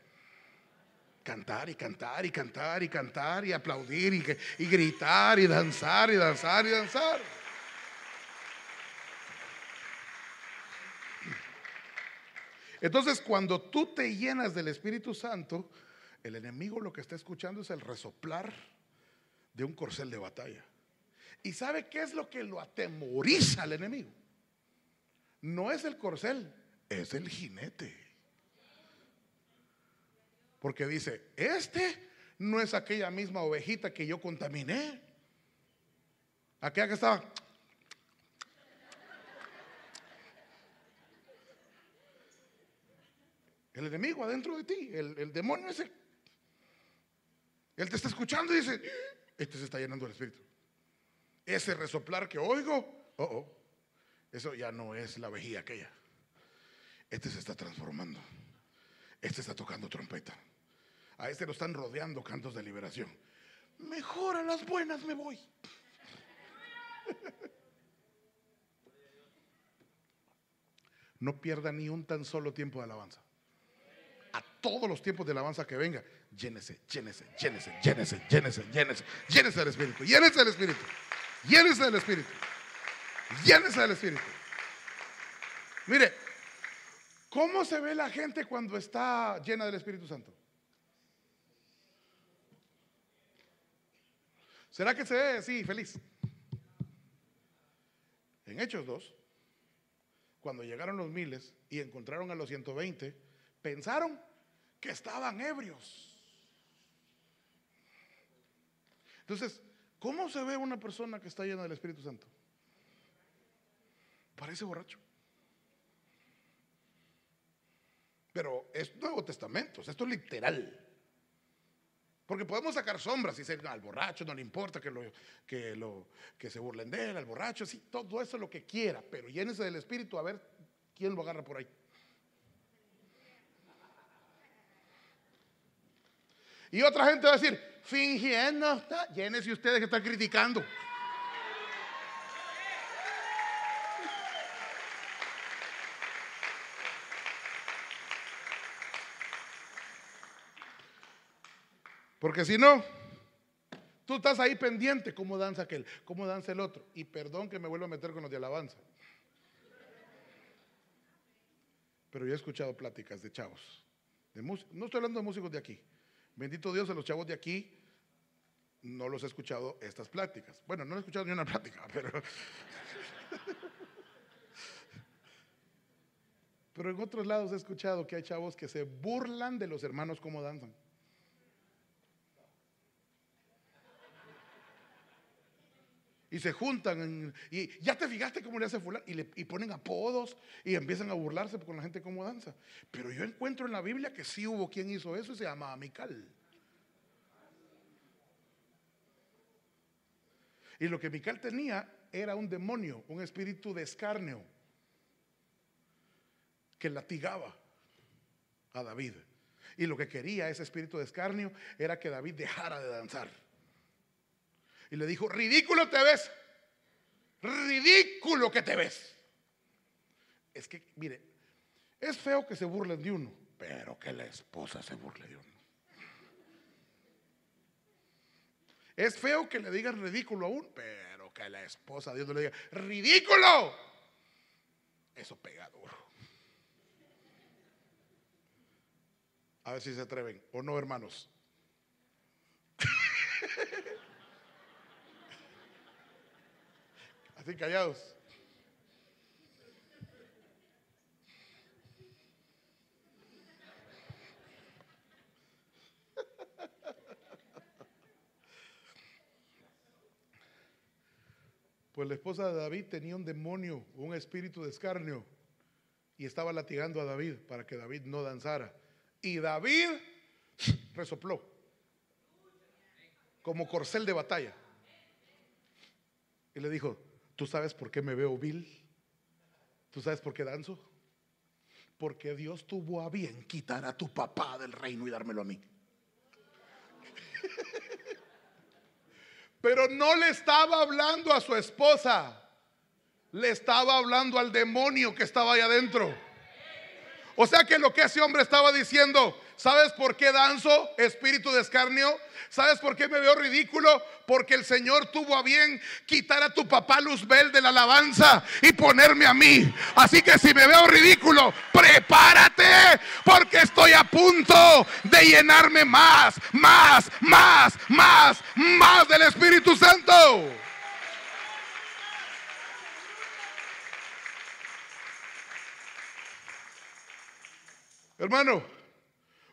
Cantar y cantar y cantar y cantar y aplaudir y, y gritar y danzar y danzar y danzar. Entonces, cuando tú te llenas del Espíritu Santo, el enemigo lo que está escuchando es el resoplar de un corcel de batalla. ¿Y sabe qué es lo que lo atemoriza al enemigo? No es el corcel, es el jinete. Porque dice, este no es aquella misma ovejita que yo contaminé. Aquella que estaba El enemigo adentro de ti, el, demonio ese. Él te está escuchando y dice, este se está llenando del Espíritu. Ese resoplar que oigo, oh, oh, eso ya no es la vejiga aquella. Este se está transformando. Este está tocando trompeta. A este lo están rodeando cantos de liberación. Mejor a las buenas me voy. No pierda ni un tan solo tiempo de alabanza todos los tiempos de alabanza que venga, llénese, llénese, llénese, llénese, llénese, llénese, llénese del Espíritu, llénese del Espíritu, llénese del Espíritu, llénese del Espíritu. Mire, ¿cómo se ve la gente cuando está llena del Espíritu Santo? ¿Será que se ve así, feliz? En Hechos 2, cuando llegaron los miles y encontraron a los 120, pensaron que estaban ebrios. Entonces, ¿cómo se ve una persona que está llena del Espíritu Santo? Parece borracho. Pero es Nuevo Testamento, esto es literal. Porque podemos sacar sombras y decir, al borracho no le importa que, lo, que, lo, que se burlen de él, al borracho, sí, todo eso es lo que quiera, pero llénese del Espíritu a ver quién lo agarra por ahí. Y otra gente va a decir, fingiendo, llénese ustedes que están criticando. Porque si no, tú estás ahí pendiente cómo danza aquel, cómo danza el otro. Y perdón que me vuelva a meter con los de alabanza. Pero yo he escuchado pláticas de chavos. De no estoy hablando de músicos de aquí. Bendito Dios, a los chavos de aquí no los he escuchado estas pláticas. Bueno, no he escuchado ni una plática, pero... pero en otros lados he escuchado que hay chavos que se burlan de los hermanos como danzan. Y se juntan y ya te fijaste cómo le hace fulano y, le, y ponen apodos y empiezan a burlarse con la gente cómo danza. Pero yo encuentro en la Biblia que sí hubo quien hizo eso y se llamaba Mical. Y lo que Mical tenía era un demonio, un espíritu de escarnio que latigaba a David. Y lo que quería ese espíritu de escarnio era que David dejara de danzar. Y le dijo, ridículo te ves. Ridículo que te ves. Es que, mire, es feo que se burlen de uno, pero que la esposa se burle de uno. Es feo que le digan ridículo a uno, pero que la esposa de Dios no le diga, ridículo. Eso pega duro. A ver si se atreven o no, hermanos. Así callados. Pues la esposa de David tenía un demonio, un espíritu de escarnio, y estaba latigando a David para que David no danzara. Y David resopló como corcel de batalla. Y le dijo, ¿tú sabes por qué me veo vil? ¿Tú sabes por qué danzo? Porque Dios tuvo a bien quitar a tu papá del reino y dármelo a mí. Pero no le estaba hablando a su esposa, le estaba hablando al demonio que estaba ahí adentro. O sea que lo que ese hombre estaba diciendo, ¿sabes por qué danzo, espíritu de escarnio? ¿Sabes por qué me veo ridículo? Porque el Señor tuvo a bien quitar a tu papá Luzbel de la alabanza y ponerme a mí. Así que si me veo ridículo, prepárate porque estoy a punto de llenarme más, más, más, más, más del Espíritu Santo. Hermano,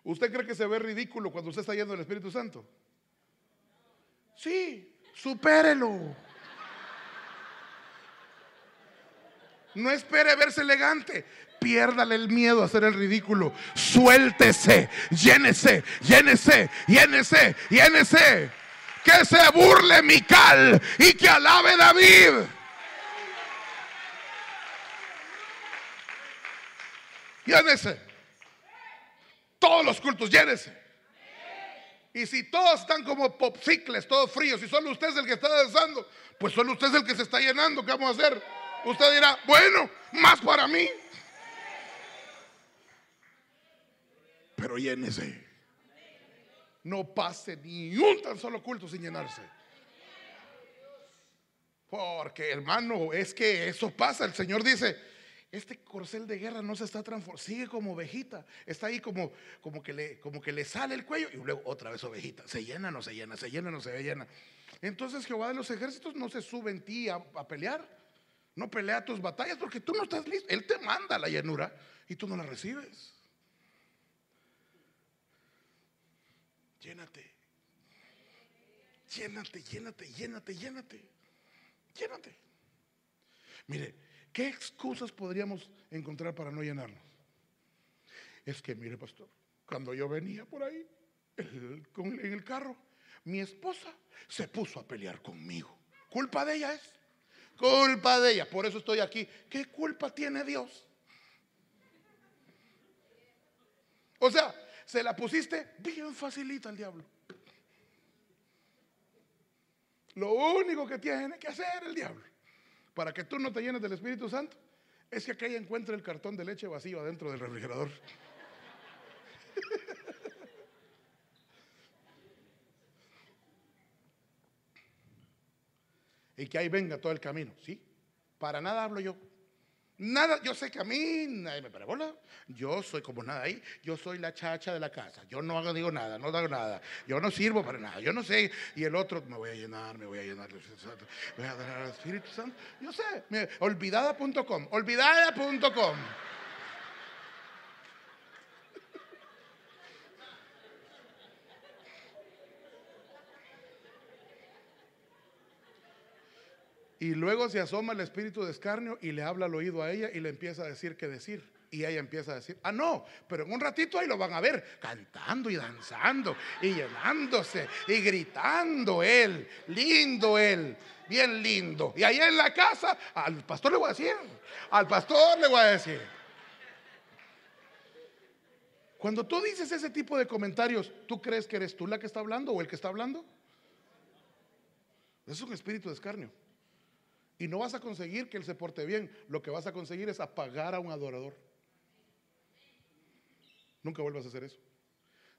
¿usted cree que se ve ridículo cuando usted está yendo del Espíritu Santo? Sí, supérelo. No espere verse elegante. Piérdale el miedo a hacer el ridículo. Suéltese, llénese, llénese, llénese, llénese. Que se burle Mical y que alabe David. Llénese. Todos los cultos, llénese. Y si todos están como popsicles, todos fríos, y solo usted es el que está danzando, pues solo usted es el que se está llenando, ¿qué vamos a hacer? Usted dirá, bueno, más para mí. Pero llénese. No pase ni un tan solo culto sin llenarse. Porque hermano, es que eso pasa. El Señor dice, este corcel de guerra no se está transformando, sigue como ovejita, está ahí como, como, que le, como que le sale el cuello y luego otra vez ovejita, se llena, no se llena, se llena, no se llena. Entonces Jehová de los ejércitos no se sube en ti a, a pelear, no pelea tus batallas porque tú no estás listo, Él te manda la llenura y tú no la recibes. Llénate, llénate, llénate, llénate, llénate, llénate. Mire, ¿Qué excusas podríamos encontrar para no llenarnos? Es que, mire, pastor, cuando yo venía por ahí en el carro, mi esposa se puso a pelear conmigo. ¿Culpa de ella es? Culpa de ella, por eso estoy aquí. ¿Qué culpa tiene Dios? O sea, se la pusiste bien facilita al diablo. Lo único que tiene que hacer el diablo para que tú no te llenes del Espíritu Santo, es que aquella encuentre el cartón de leche vacío adentro del refrigerador. y que ahí venga todo el camino, ¿sí? Para nada hablo yo. Nada, yo sé que a mí nadie me parabola. Yo soy como nada ahí. Yo soy la chacha de la casa. Yo no hago, digo nada, no hago nada. Yo no sirvo para nada. Yo no sé. Y el otro, me voy a llenar, me voy a llenar. Voy a dar al Espíritu Santo. Yo sé. Olvidada.com. Olvidada.com. Y luego se asoma el espíritu de escarnio y le habla al oído a ella y le empieza a decir qué decir. Y ella empieza a decir, ah, no, pero en un ratito ahí lo van a ver cantando y danzando y llenándose y gritando él, lindo él, bien lindo. Y allá en la casa, al pastor le voy a decir, al pastor le voy a decir. Cuando tú dices ese tipo de comentarios, ¿tú crees que eres tú la que está hablando o el que está hablando? Es un espíritu de escarnio. Y no vas a conseguir que él se porte bien. Lo que vas a conseguir es apagar a un adorador. Nunca vuelvas a hacer eso.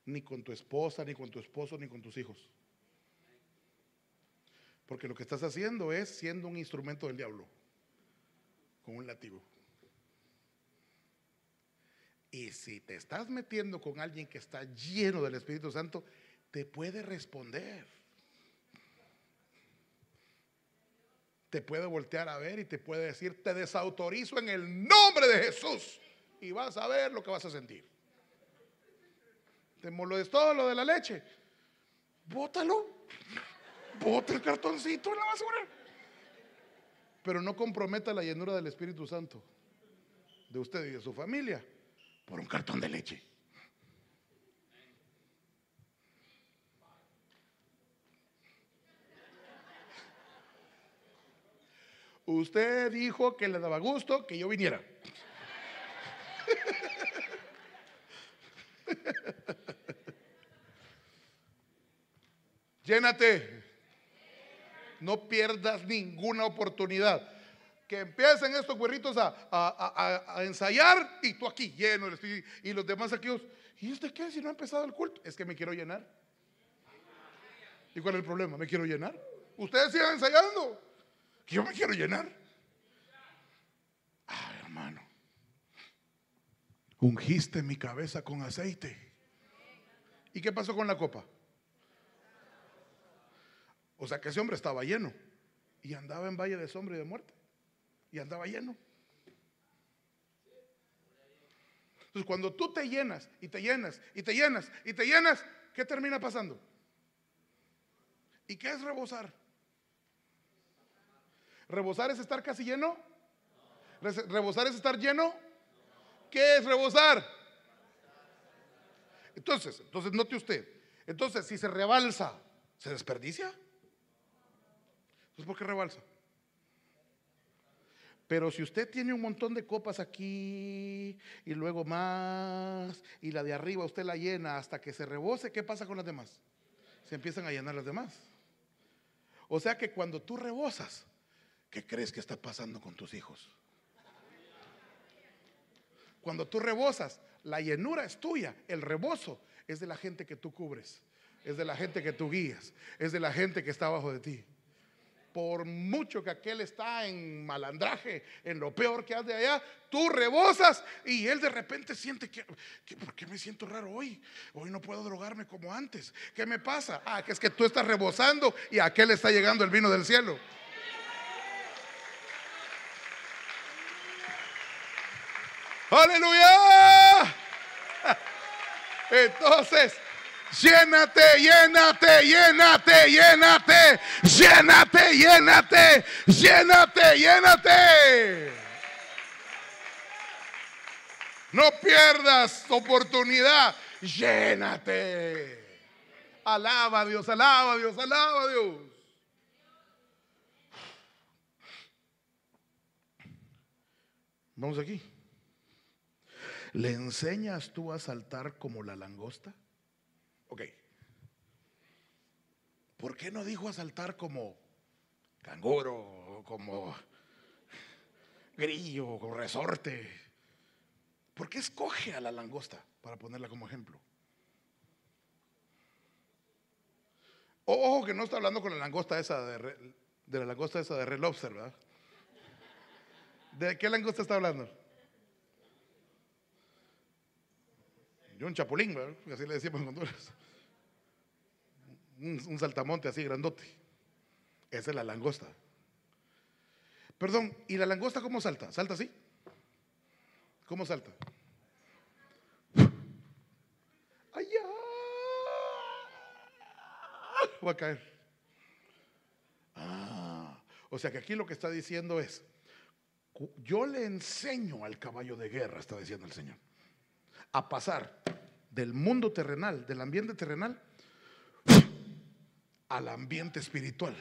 Ni con tu esposa, ni con tu esposo, ni con tus hijos. Porque lo que estás haciendo es siendo un instrumento del diablo. Con un latigo. Y si te estás metiendo con alguien que está lleno del Espíritu Santo, te puede responder. Te puede voltear a ver y te puede decir, te desautorizo en el nombre de Jesús. Y vas a ver lo que vas a sentir. Te molestó lo de la leche. Bótalo. Bota el cartoncito en la basura. Pero no comprometa la llenura del Espíritu Santo de usted y de su familia por un cartón de leche. Usted dijo que le daba gusto que yo viniera. Llénate. No pierdas ninguna oportunidad. Que empiecen estos güerritos a, ensayar y tú aquí lleno y los demás aquí. ¿Y este qué? Si no ha empezado el culto. Es que me quiero llenar. ¿Y cuál es el problema? ¿Me quiero llenar? Ustedes sigan ensayando. Yo me quiero llenar. Ay, hermano. Ungiste mi cabeza con aceite. ¿Y qué pasó con la copa? O sea que ese hombre estaba lleno y andaba en valle de sombra y de muerte. Y andaba lleno. Entonces cuando tú te llenas y te llenas y te llenas y te llenas, ¿qué termina pasando? ¿Y qué es rebosar? ¿Rebosar es estar casi lleno? ¿Rebosar es estar lleno? ¿Qué es rebosar? Entonces, entonces note usted. Entonces, si se rebalsa, ¿se desperdicia? Entonces, ¿por qué rebalsa? Pero si usted tiene un montón de copas aquí y luego más y la de arriba usted la llena hasta que se rebose, ¿qué pasa con las demás? Se empiezan a llenar las demás. O sea que cuando tú rebosas, ¿qué crees que está pasando con tus hijos? Cuando tú rebosas, la llenura es tuya, el rebozo es de la gente que tú cubres, es de la gente que tú guías, es de la gente que está abajo de ti. Por mucho que aquel está en malandraje, en lo peor que de allá, tú rebosas y él de repente siente que, ¿por qué me siento raro hoy? Hoy no puedo drogarme como antes. ¿Qué me pasa? Ah, que es que tú estás rebosando y a aquel está llegando el vino del cielo. Aleluya. Entonces, llénate, llénate, llénate, llénate, llénate, llénate, llénate, llénate. No pierdas oportunidad, llénate. Alaba a Dios, alaba a Dios, alaba a Dios. Vamos aquí. ¿Le enseñas tú a saltar como la langosta? Ok. ¿Por qué no dijo a saltar como canguro, como grillo, como resorte? ¿Por qué escoge a la langosta para ponerla como ejemplo? Ojo que no está hablando con la langosta esa de, de la langosta esa de Red Lobster, ¿verdad? ¿De qué langosta está hablando? Yo un chapulín, así le decíamos en Honduras. Un, saltamonte así grandote. Esa es la langosta. Perdón, ¿y la langosta cómo salta? ¿Salta así? ¿Cómo salta? ¡Allá! Va a caer. Ah, o sea que aquí lo que está diciendo es, yo le enseño al caballo de guerra, está diciendo el Señor a pasar del mundo terrenal, del ambiente terrenal, al ambiente espiritual.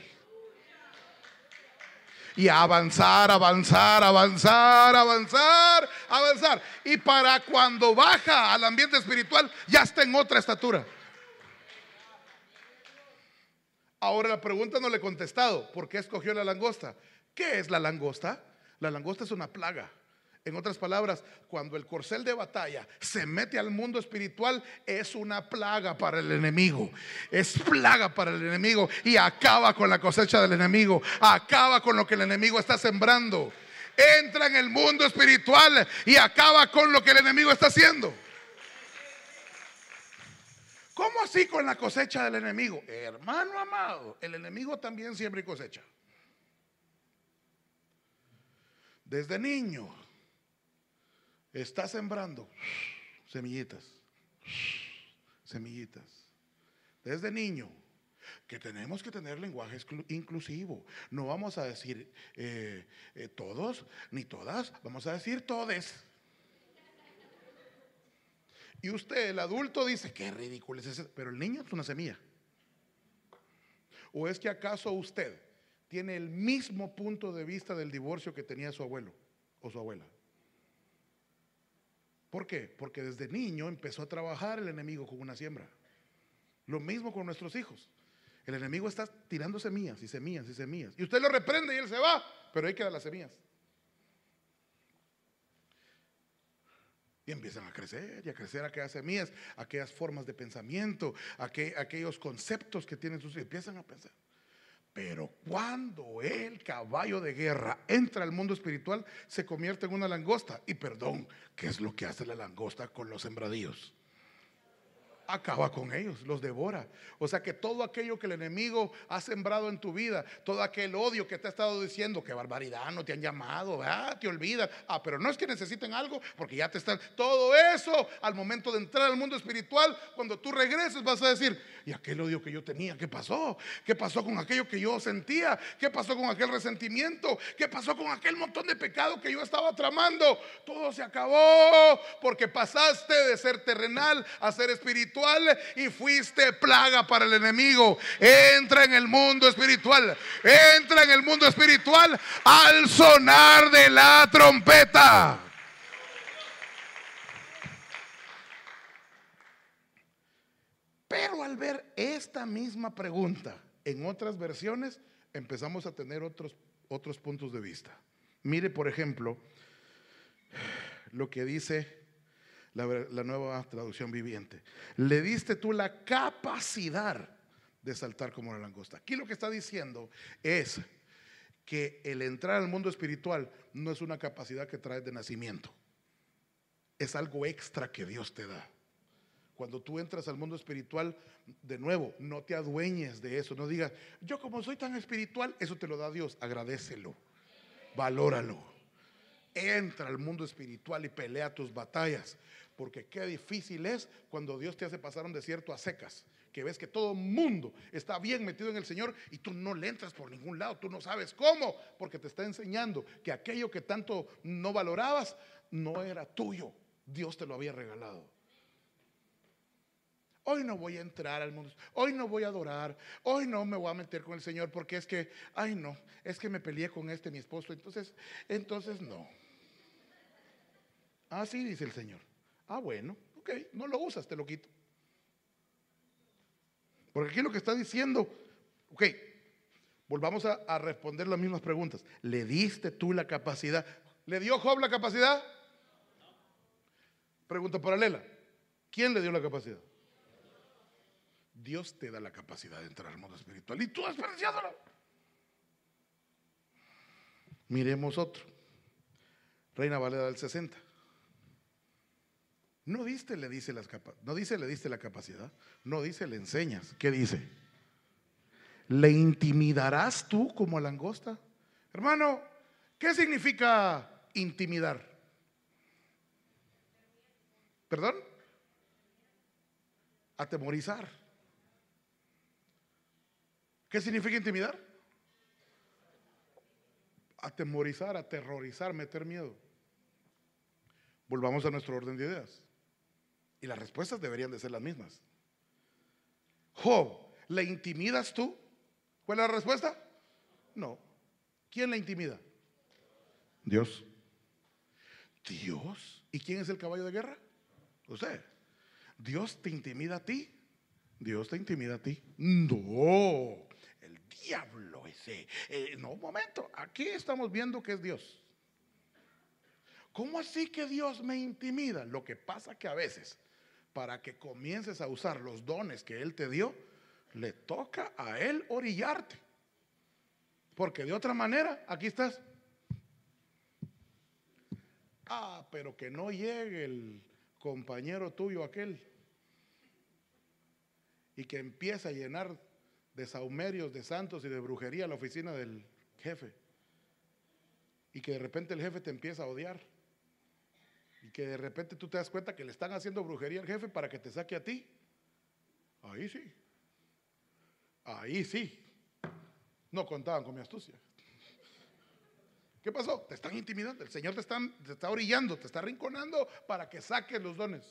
Y a avanzar, avanzar, avanzar, avanzar, avanzar. Y para cuando baja al ambiente espiritual, ya está en otra estatura. Ahora la pregunta no le he contestado. ¿Por qué escogió la langosta? ¿Qué es la langosta? La langosta es una plaga. En otras palabras, cuando el corcel de batalla se mete al mundo espiritual, es una plaga para el enemigo. Es plaga para el enemigo y acaba con la cosecha del enemigo. Acaba con lo que el enemigo está sembrando. Entra en el mundo espiritual y acaba con lo que el enemigo está haciendo. ¿Cómo así con la cosecha del enemigo? Hermano amado, el enemigo también siembra y cosecha. Desde niño está sembrando semillitas, semillitas. Desde niño que tenemos que tener lenguaje inclusivo. No vamos a decir eh, eh, todos ni todas, vamos a decir todes. Y usted, el adulto, dice, qué ridículo es ese, pero el niño es una semilla. ¿O es que acaso usted tiene el mismo punto de vista del divorcio que tenía su abuelo o su abuela? ¿Por qué? Porque desde niño empezó a trabajar el enemigo con una siembra. Lo mismo con nuestros hijos. El enemigo está tirando semillas y semillas y semillas. Y usted lo reprende y él se va, pero ahí quedan las semillas. Y empiezan a crecer y a crecer aquellas semillas, aquellas formas de pensamiento, aquellos conceptos que tienen sus hijos. Empiezan a pensar. Pero cuando el caballo de guerra entra al mundo espiritual, se convierte en una langosta. Y perdón, ¿qué es lo que hace la langosta con los sembradíos? Acaba con ellos, los devora. O sea que todo aquello que el enemigo ha sembrado en tu vida, todo aquel odio que te ha estado diciendo, que barbaridad, no te han llamado, ah, te olvidas. Ah, pero no es que necesiten algo, porque ya te están. Todo eso al momento de entrar al mundo espiritual, cuando tú regreses, vas a decir, ¿y aquel odio que yo tenía? ¿Qué pasó? ¿Qué pasó con aquello que yo sentía? ¿Qué pasó con aquel resentimiento? ¿Qué pasó con aquel montón de pecado que yo estaba tramando? Todo se acabó porque pasaste de ser terrenal a ser espiritual y fuiste plaga para el enemigo. Entra en el mundo espiritual. Entra en el mundo espiritual al sonar de la trompeta. Pero al ver esta misma pregunta en otras versiones, empezamos a tener otros, otros puntos de vista. Mire, por ejemplo, lo que dice la, nueva traducción viviente. Le diste tú la capacidad de saltar como la langosta. Aquí lo que está diciendo es que el entrar al mundo espiritual no es una capacidad que traes de nacimiento. Es algo extra que Dios te da. Cuando tú entras al mundo espiritual, de nuevo, no te adueñes de eso. No digas, yo como soy tan espiritual, eso te lo da Dios. Agradecelo, valóralo. Entra al mundo espiritual y pelea tus batallas. Porque qué difícil es cuando Dios te hace pasar un desierto a secas. Que ves que todo mundo está bien metido en el Señor y tú no le entras por ningún lado. Tú no sabes cómo. Porque te está enseñando que aquello que tanto no valorabas no era tuyo. Dios te lo había regalado. Hoy no voy a entrar al mundo. Hoy no voy a adorar. Hoy no me voy a meter con el Señor porque es que, ay no, es que me peleé con este mi esposo. Entonces, entonces no. Así dice el Señor. Ah, bueno, ok, no lo usas, te lo quito. Porque aquí lo que está diciendo, ok, volvamos a, responder las mismas preguntas. ¿Le diste tú la capacidad? ¿Le dio Job la capacidad? Pregunta paralela. ¿Quién le dio la capacidad? Dios te da la capacidad de entrar al mundo espiritual y tú despreciándola. Miremos otro. Reina Valera del 60. No diste, le dice las no dice le diste la capacidad, no dice le enseñas. ¿Qué dice? ¿Le intimidarás tú como langosta? Hermano, ¿qué significa intimidar? ¿Perdón? Atemorizar. ¿Qué significa intimidar? Atemorizar, aterrorizar, meter miedo. Volvamos a nuestro orden de ideas. Y las respuestas deberían de ser las mismas. Job, ¿le intimidas tú? ¿Cuál es la respuesta? No. ¿Quién le intimida? Dios. Dios. ¿Y quién es el caballo de guerra? Usted. ¿Dios te intimida a ti? Dios te intimida a ti. No. El diablo ese. Eh, no, un momento. Aquí estamos viendo que es Dios. ¿Cómo así que Dios me intimida? Lo que pasa que a veces para que comiences a usar los dones que Él te dio, le toca a Él orillarte. Porque de otra manera, aquí estás. Ah, pero que no llegue el compañero tuyo aquel y que empiece a llenar de saumerios, de santos y de brujería la oficina del jefe. y que de repente el jefe te empieza a odiar. Y que de repente tú te das cuenta que le están haciendo brujería al jefe para que te saque a ti. Ahí sí. Ahí sí. No contaban con mi astucia. ¿Qué pasó? Te están intimidando. El Señor te, está orillando, te está rinconando para que saques los dones.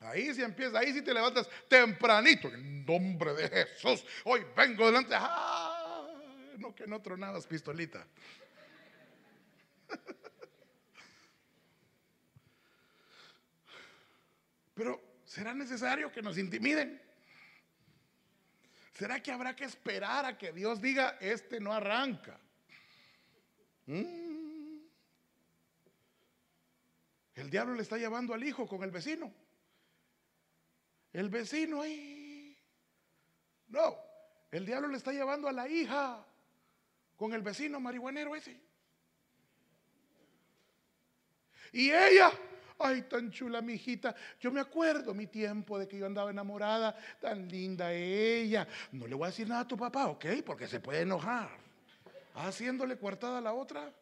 Ahí sí empieza, ahí sí te levantas tempranito. En nombre de Jesús, hoy vengo delante. No que no tronabas pistolita. Pero ¿será necesario que nos intimiden? ¿Será que habrá que esperar a que Dios diga, este no arranca? Mm. El diablo le está llevando al hijo con el vecino. El vecino ahí. No, el diablo le está llevando a la hija con el vecino marihuanero ese. Y ella, ay, tan chula mi hijita. Yo me acuerdo mi tiempo de que yo andaba enamorada, tan linda ella. No le voy a decir nada a tu papá, ¿ok? Porque se puede enojar. Haciéndole coartada a la otra.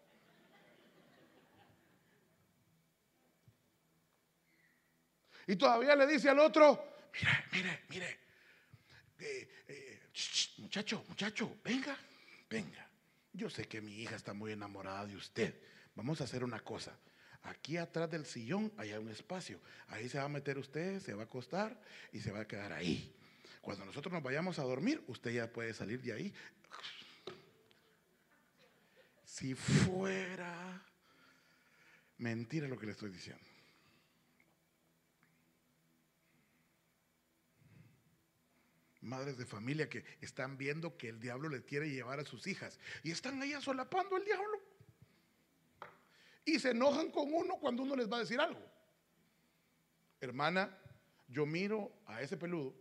Y todavía le dice al otro, mire, mire, mire, eh, eh, muchacho, muchacho, venga, venga. Yo sé que mi hija está muy enamorada de usted. Vamos a hacer una cosa. Aquí atrás del sillón hay un espacio. Ahí se va a meter usted, se va a acostar y se va a quedar ahí. Cuando nosotros nos vayamos a dormir, usted ya puede salir de ahí. Si fuera mentira lo que le estoy diciendo. madres de familia que están viendo que el diablo le quiere llevar a sus hijas y están ahí solapando al diablo. Y se enojan con uno cuando uno les va a decir algo. Hermana, yo miro a ese peludo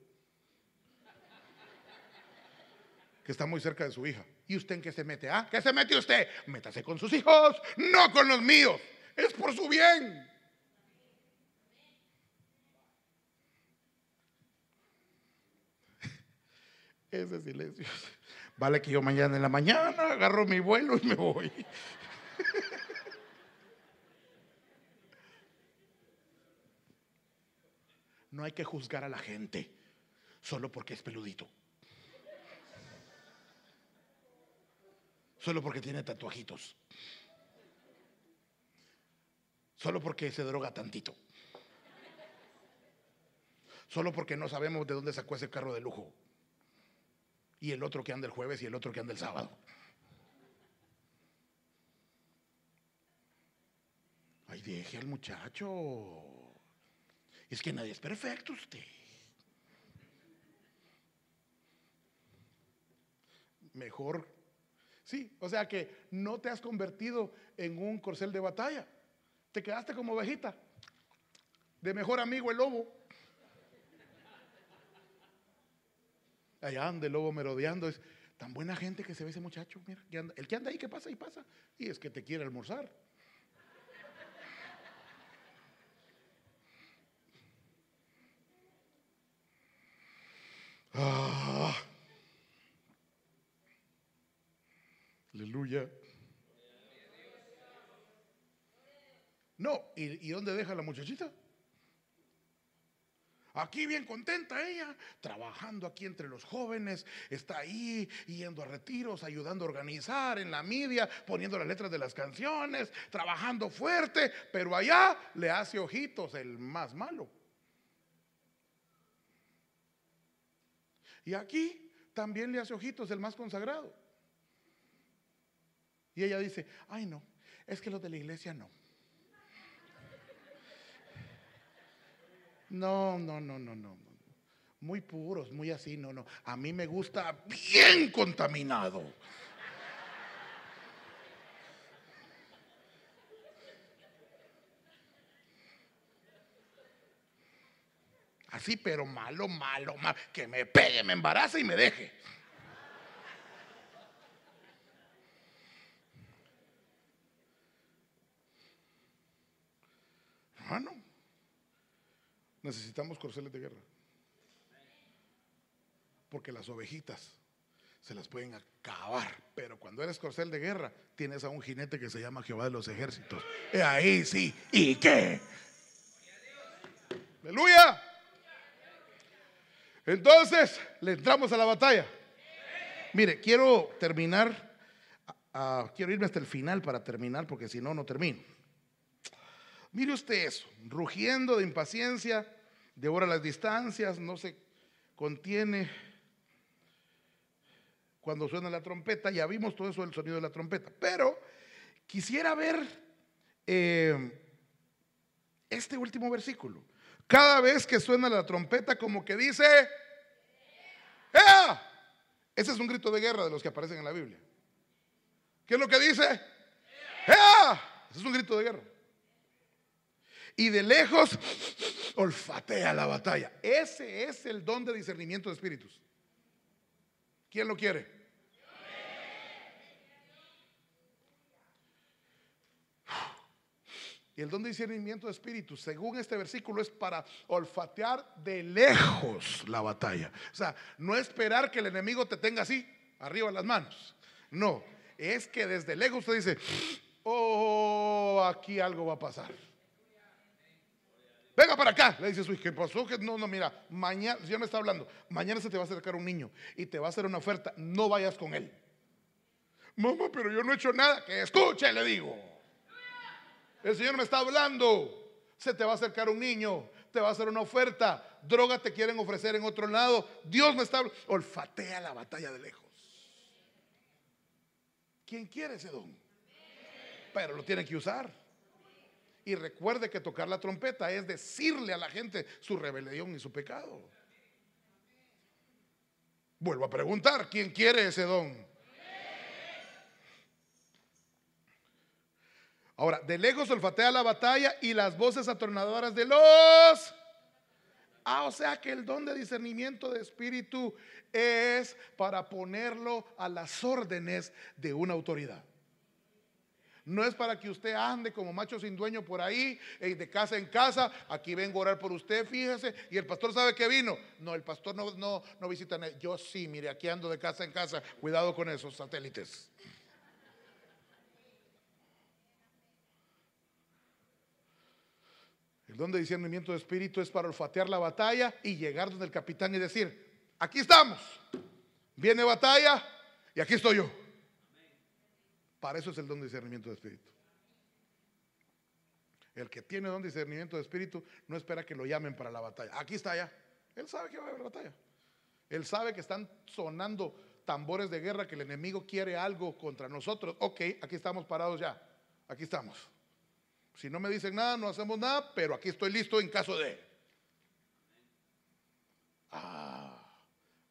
que está muy cerca de su hija. ¿Y usted en qué se mete? ¿Ah? ¿Qué se mete usted? Métase con sus hijos, no con los míos. Es por su bien. Ese silencio. Vale que yo mañana en la mañana agarro mi vuelo y me voy. No hay que juzgar a la gente solo porque es peludito. Solo porque tiene tatuajitos. Solo porque se droga tantito. Solo porque no sabemos de dónde sacó ese carro de lujo y el otro que anda el jueves y el otro que anda el sábado. Ay, deje al muchacho. Es que nadie es perfecto usted. Mejor. Sí, o sea que no te has convertido en un corcel de batalla. Te quedaste como ovejita. De mejor amigo el lobo. allá anda el lobo merodeando. Es tan buena gente que se ve ese muchacho. Mira, el que anda ahí, que pasa y pasa. Y es que te quiere almorzar. Ah. Aleluya. No, ¿y, ¿y dónde deja la muchachita? Aquí bien contenta ella, trabajando aquí entre los jóvenes, está ahí yendo a retiros, ayudando a organizar en la media, poniendo las letras de las canciones, trabajando fuerte, pero allá le hace ojitos el más malo. Y aquí también le hace ojitos el más consagrado. Y ella dice, ay no, es que los de la iglesia no. No, no, no, no, no. Muy puros, muy así, no, no. A mí me gusta bien contaminado. Así, pero malo, malo, malo. Que me pegue, me embarace y me deje. Hermano, necesitamos corceles de guerra. Porque las ovejitas se las pueden acabar. Pero cuando eres corcel de guerra, tienes a un jinete que se llama Jehová de los ejércitos. Ahí sí, ¿y qué? Aleluya. Entonces, le entramos a la batalla. Mire, quiero terminar, quiero irme hasta el final para terminar, porque si no, no termino. Mire usted eso, rugiendo de impaciencia, devora las distancias, no se contiene cuando suena la trompeta, ya vimos todo eso del sonido de la trompeta, pero quisiera ver eh, este último versículo. Cada vez que suena la trompeta, como que dice, ¡Ea! Ese es un grito de guerra de los que aparecen en la Biblia. ¿Qué es lo que dice? ¡Ea! Ese es un grito de guerra. Y de lejos olfatea la batalla. Ese es el don de discernimiento de espíritus. ¿Quién lo quiere? Y el don de discernimiento de espíritu, según este versículo, es para olfatear de lejos la batalla. O sea, no esperar que el enemigo te tenga así, arriba las manos. No, es que desde lejos usted dice, oh, aquí algo va a pasar. Venga para acá, le dice su hija, ¿qué pasó? Que no, no, mira, mañana, ya me está hablando, mañana se te va a acercar un niño y te va a hacer una oferta, no vayas con él. Mamá, pero yo no he hecho nada, que escuche, le digo. El Señor me está hablando. Se te va a acercar un niño, te va a hacer una oferta, droga te quieren ofrecer en otro lado. Dios me está olfatea la batalla de lejos. ¿Quién quiere ese don? Pero lo tiene que usar. Y recuerde que tocar la trompeta es decirle a la gente su rebelión y su pecado. Vuelvo a preguntar, ¿quién quiere ese don? Ahora, de lejos olfatea la batalla y las voces atornadoras de los... Ah, o sea que el don de discernimiento de espíritu es para ponerlo a las órdenes de una autoridad. No es para que usted ande como macho sin dueño por ahí, eh, de casa en casa. Aquí vengo a orar por usted, fíjese. Y el pastor sabe que vino. No, el pastor no, no, no visita. Yo sí, mire, aquí ando de casa en casa. Cuidado con esos satélites. El don de discernimiento de espíritu es para olfatear la batalla y llegar donde el capitán y decir, aquí estamos, viene batalla y aquí estoy yo. Para eso es el don de discernimiento de espíritu. El que tiene don de discernimiento de espíritu no espera que lo llamen para la batalla. Aquí está ya. Él sabe que va a haber batalla. Él sabe que están sonando tambores de guerra, que el enemigo quiere algo contra nosotros. Ok, aquí estamos parados ya. Aquí estamos. Si no me dicen nada, no hacemos nada, pero aquí estoy listo en caso de. Ah,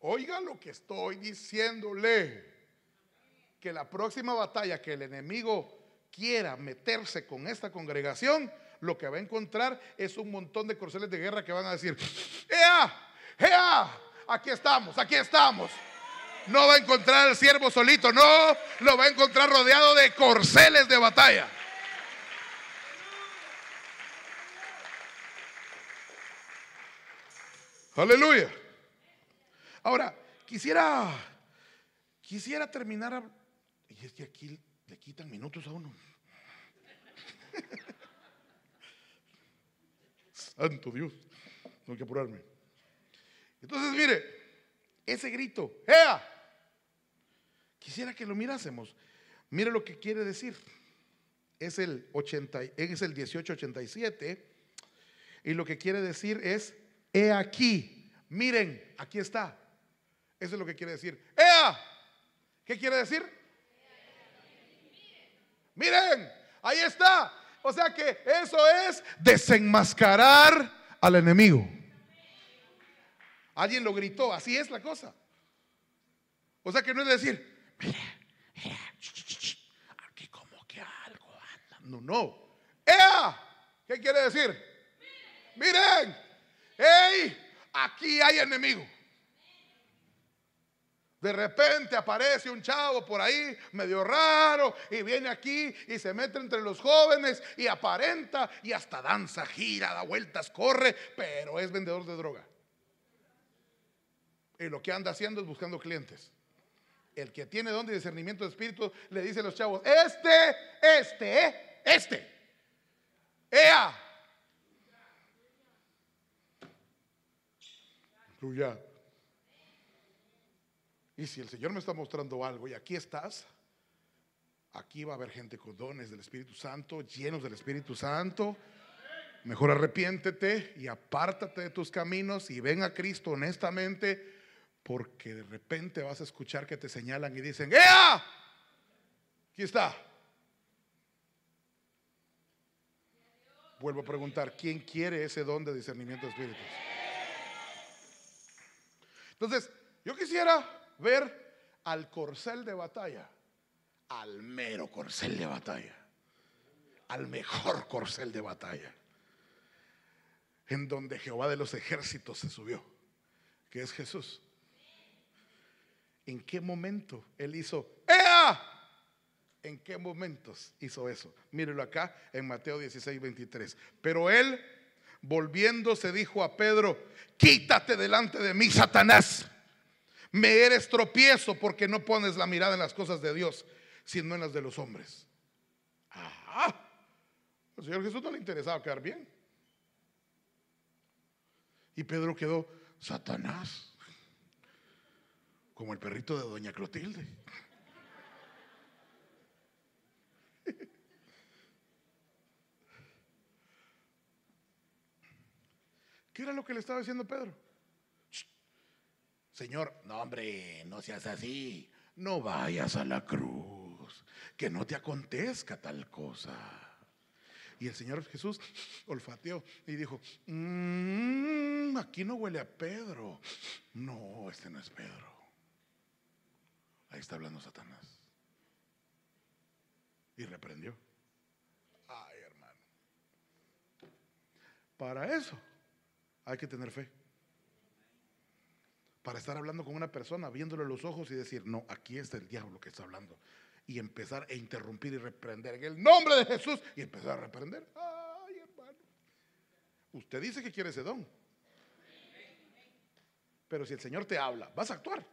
oiga lo que estoy diciéndole. Que la próxima batalla que el enemigo quiera meterse con esta congregación, lo que va a encontrar es un montón de corceles de guerra que van a decir, ¡Ea! ¡Ea! Aquí estamos, aquí estamos. No va a encontrar al siervo solito, no, lo va a encontrar rodeado de corceles de batalla. Aleluya. Ahora, quisiera, quisiera terminar. y es que aquí le quitan minutos a uno. Santo Dios, tengo que apurarme. Entonces, mire, ese grito, ¡Ea! Quisiera que lo mirásemos. Mire lo que quiere decir. Es el, 80, es el 1887 y lo que quiere decir es he aquí, miren, aquí está. Eso es lo que quiere decir. ¡Ea! ¿Qué quiere decir? Miren, ahí está. O sea que eso es desenmascarar al enemigo. Alguien lo gritó, así es la cosa. O sea que no es decir, mira, mira, aquí como que algo anda. No, no. ¡Ea! ¿Qué quiere decir? Miren, ¡Ey! Aquí hay enemigo. De repente aparece un chavo por ahí, medio raro, y viene aquí y se mete entre los jóvenes y aparenta y hasta danza, gira, da vueltas, corre, pero es vendedor de droga. Y lo que anda haciendo es buscando clientes. El que tiene don de discernimiento de espíritu le dice a los chavos, este, este, este. Ea. Y si el Señor me está mostrando algo y aquí estás, aquí va a haber gente con dones del Espíritu Santo, llenos del Espíritu Santo. Mejor arrepiéntete y apártate de tus caminos y ven a Cristo honestamente, porque de repente vas a escuchar que te señalan y dicen, ¡Ea! Aquí está. Vuelvo a preguntar, ¿quién quiere ese don de discernimiento de espíritus? Entonces, yo quisiera ver al corcel de batalla, al mero corcel de batalla, al mejor corcel de batalla, en donde Jehová de los ejércitos se subió, que es Jesús. ¿En qué momento él hizo, ¡Ea! ¿En qué momentos hizo eso? Mírelo acá en Mateo 16, 23. Pero él, volviéndose, dijo a Pedro, quítate delante de mí, Satanás me eres tropiezo porque no pones la mirada en las cosas de Dios, sino en las de los hombres. Ah, al Señor Jesús no le interesaba quedar bien. Y Pedro quedó, Satanás, como el perrito de Doña Clotilde. ¿Qué era lo que le estaba diciendo Pedro? Señor, no hombre, no seas así, no vayas a la cruz, que no te acontezca tal cosa. Y el Señor Jesús olfateó y dijo, mm, aquí no huele a Pedro. No, este no es Pedro. Ahí está hablando Satanás. Y reprendió. Ay, hermano. Para eso hay que tener fe para estar hablando con una persona, viéndole los ojos y decir, no, aquí está el diablo que está hablando. Y empezar a interrumpir y reprender en el nombre de Jesús y empezar a reprender. Ay, hermano. Usted dice que quiere ese don. Pero si el Señor te habla, vas a actuar.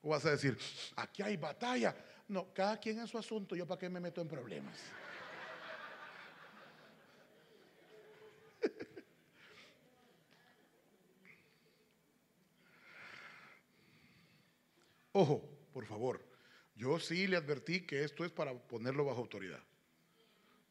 O vas a decir, aquí hay batalla. No, cada quien en su asunto, yo para qué me meto en problemas. Ojo, por favor, yo sí le advertí que esto es para ponerlo bajo autoridad.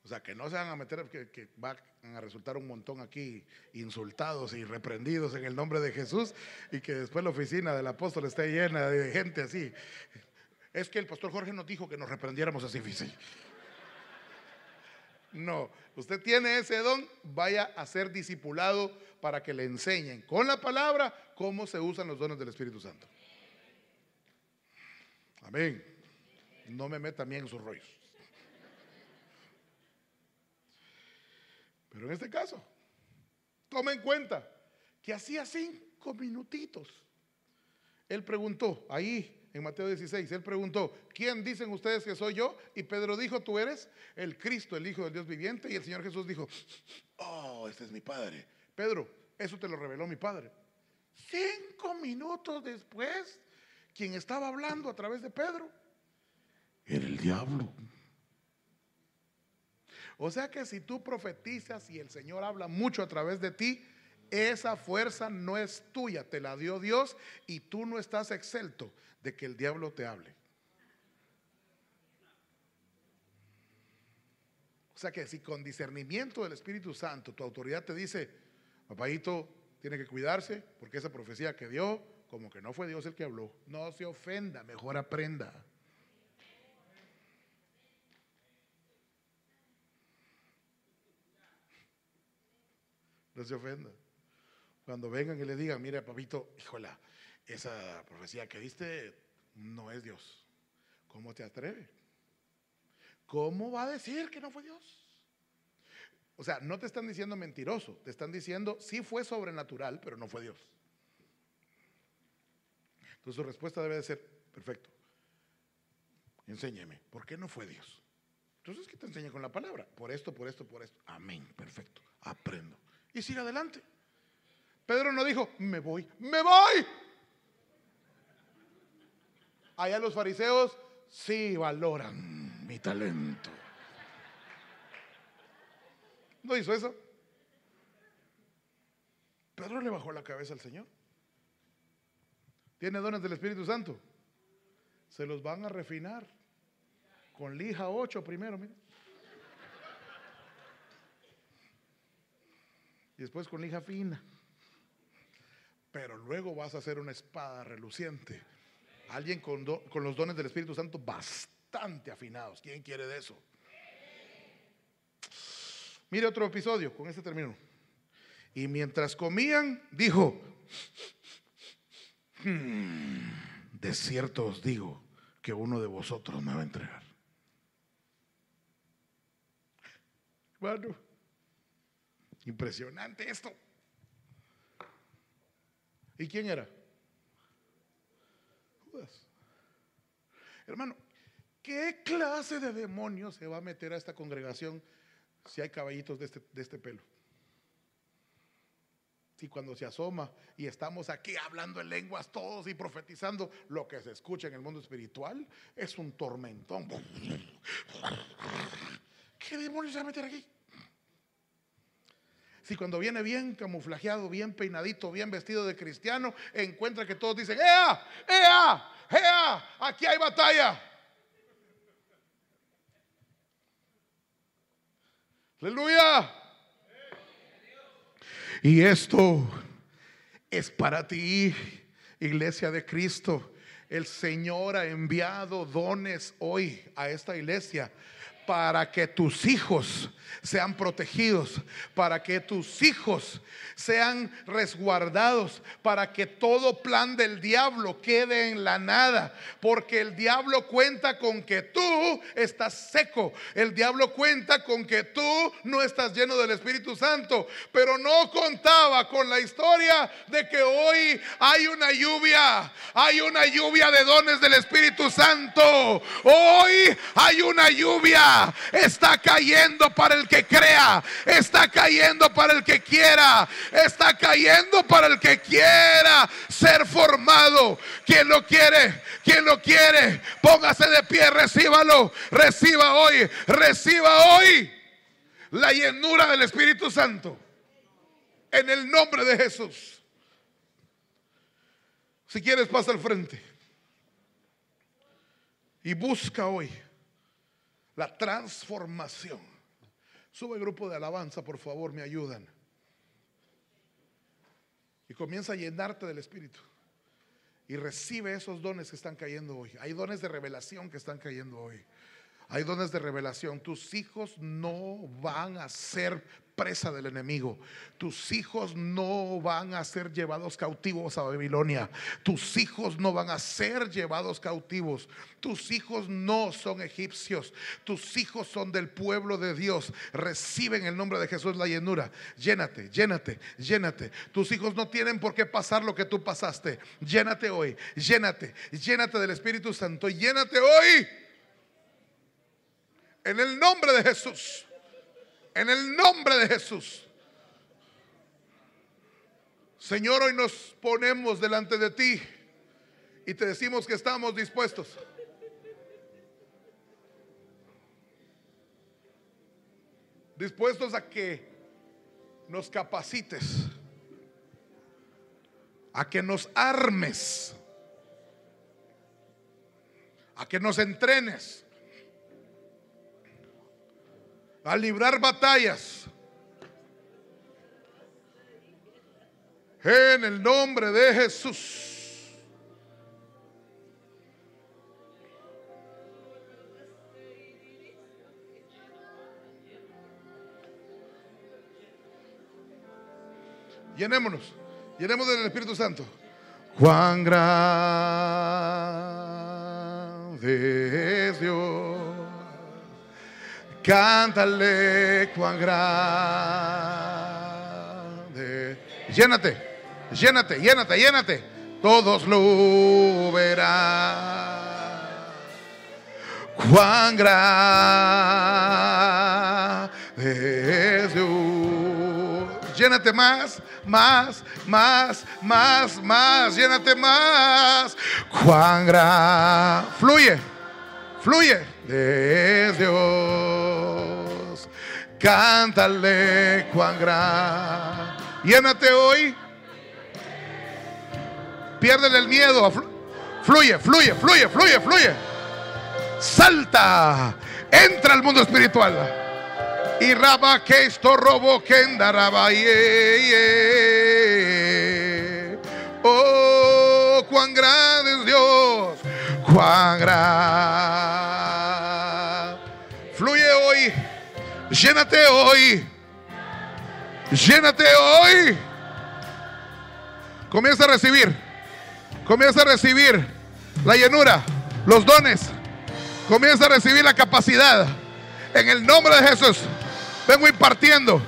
O sea, que no se van a meter, que, que, van a resultar un montón aquí insultados y reprendidos en el nombre de Jesús y que después la oficina del apóstol esté llena de gente así. Es que el pastor Jorge nos dijo que nos reprendiéramos así, fíjese. No, usted tiene ese don, vaya a ser discipulado para que le enseñen con la palabra cómo se usan los dones del Espíritu Santo. Amén. No me meta a mí en sus rollos. Pero en este caso, tome en cuenta que hacía cinco minutitos. Él preguntó, ahí en Mateo 16, él preguntó, ¿quién dicen ustedes que soy yo? Y Pedro dijo, tú eres el Cristo, el Hijo del Dios viviente. Y el Señor Jesús dijo, oh, este es mi Padre. Pedro, eso te lo reveló mi Padre. Cinco minutos después quien estaba hablando a través de Pedro era el diablo. O sea que si tú profetizas y el Señor habla mucho a través de ti, esa fuerza no es tuya, te la dio Dios y tú no estás excelto de que el diablo te hable. O sea que si con discernimiento del Espíritu Santo tu autoridad te dice, papadito tiene que cuidarse porque esa profecía que dio como que no fue Dios el que habló. No se ofenda, mejor aprenda. No se ofenda. Cuando vengan y le digan, mire, papito, híjola, esa profecía que diste no es Dios. ¿Cómo te atreve? ¿Cómo va a decir que no fue Dios? O sea, no te están diciendo mentiroso, te están diciendo sí fue sobrenatural, pero no fue Dios. Entonces su respuesta debe de ser, perfecto, enséñeme, ¿por qué no fue Dios? Entonces que te enseñe con la palabra, por esto, por esto, por esto. Amén, perfecto, aprendo. Y sigue adelante. Pedro no dijo, me voy, me voy. Allá los fariseos sí valoran mi talento. ¿No hizo eso? Pedro le bajó la cabeza al Señor. Tiene dones del Espíritu Santo. Se los van a refinar. Con lija 8 primero, mira. Y después con lija fina. Pero luego vas a hacer una espada reluciente. Alguien con, con los dones del Espíritu Santo bastante afinados. ¿Quién quiere de eso? Mire otro episodio, con este término. Y mientras comían, dijo, hmm, de cierto os digo que uno de vosotros me va a entregar. Bueno, impresionante esto. ¿Y quién era? Judas. Hermano, ¿qué clase de demonio se va a meter a esta congregación si hay caballitos de este, de este pelo? Y cuando se asoma y estamos aquí hablando en lenguas todos y profetizando, lo que se escucha en el mundo espiritual es un tormentón. ¿Qué demonios se va a meter aquí? Si cuando viene bien camuflajeado, bien peinadito, bien vestido de cristiano, encuentra que todos dicen, ¡Ea! ¡Ea! ¡Ea! Aquí hay batalla. Aleluya. Y esto es para ti, iglesia de Cristo. El Señor ha enviado dones hoy a esta iglesia para que tus hijos sean protegidos, para que tus hijos sean resguardados, para que todo plan del diablo quede en la nada, porque el diablo cuenta con que tú estás seco, el diablo cuenta con que tú no estás lleno del Espíritu Santo, pero no contaba con la historia de que hoy hay una lluvia, hay una lluvia de dones del Espíritu Santo, hoy hay una lluvia, está cayendo para el que crea, está cayendo para el que quiera, está cayendo para el que quiera ser formado. Quien lo quiere, quien lo quiere, póngase de pie, recíbalo, reciba hoy, reciba hoy la llenura del Espíritu Santo. En el nombre de Jesús. Si quieres, pasa al frente. Y busca hoy la transformación. Sube grupo de alabanza, por favor, me ayudan. Y comienza a llenarte del Espíritu. Y recibe esos dones que están cayendo hoy. Hay dones de revelación que están cayendo hoy. Hay dones de revelación. Tus hijos no van a ser presa del enemigo. Tus hijos no van a ser llevados cautivos a Babilonia. Tus hijos no van a ser llevados cautivos. Tus hijos no son egipcios. Tus hijos son del pueblo de Dios. Reciben el nombre de Jesús la llenura. Llénate, llénate, llénate. Tus hijos no tienen por qué pasar lo que tú pasaste. Llénate hoy, llénate, llénate del Espíritu Santo. Llénate hoy. En el nombre de Jesús. En el nombre de Jesús. Señor, hoy nos ponemos delante de ti y te decimos que estamos dispuestos. Dispuestos a que nos capacites, a que nos armes, a que nos entrenes a librar batallas. En el nombre de Jesús. Llenémonos, llenemos del Espíritu Santo. Juan grande. Cántale cuán grande. Llénate, llénate, llénate, llénate. Todos lo verán. Cuán grande es Dios. llénate más, más, más, más, más, llénate más. Cuán gran, fluye, fluye de Dios. Cántale cuán gran. Llénate hoy. Piérdele el miedo. Fluye, fluye, fluye, fluye, fluye. Salta. Entra al mundo espiritual. Y raba que esto robo que Oh, cuán grande es Dios. Cuán grande. Llénate hoy. Llénate hoy. Comienza a recibir. Comienza a recibir la llenura, los dones. Comienza a recibir la capacidad. En el nombre de Jesús. Vengo impartiendo.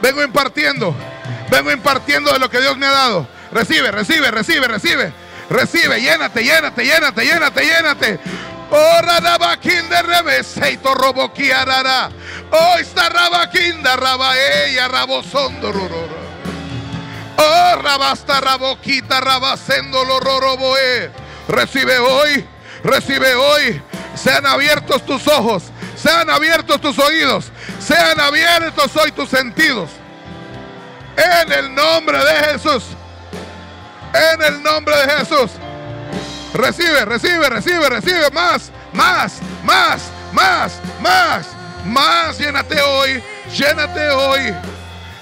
Vengo impartiendo. Vengo impartiendo de lo que Dios me ha dado. Recibe, recibe, recibe, recibe. Recibe, llénate, llénate, llénate, llénate, llénate. Oh, de rebeseito roboquiarara. Oh, está rabaquinda rabaella rabosondo Oh, rabasta raboquita rabasendo roroboe. Recibe hoy, recibe hoy. Sean abiertos tus ojos, sean abiertos tus oídos, sean abiertos hoy tus sentidos. En el nombre de Jesús. En el nombre de Jesús. Recibe, recibe, recibe, recibe más, más, más, más, más, más. Llénate hoy, llénate hoy.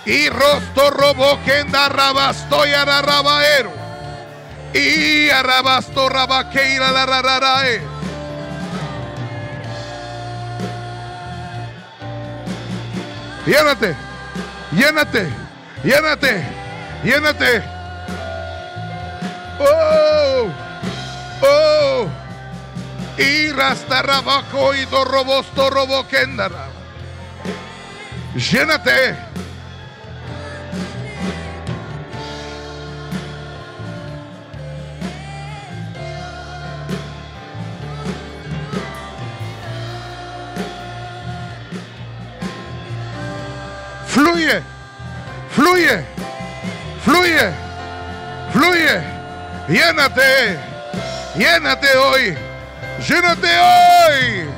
Y rosto robo que rabasto y rabaero. Y arrabasto rabaqueira la rararae. Llénate, llénate, llénate, llénate. Oh, oh. Y rabajo y robosto robo Llénate. Fluye, fluye, fluye, fluye. Llénate, llénate hoy, llénate hoy.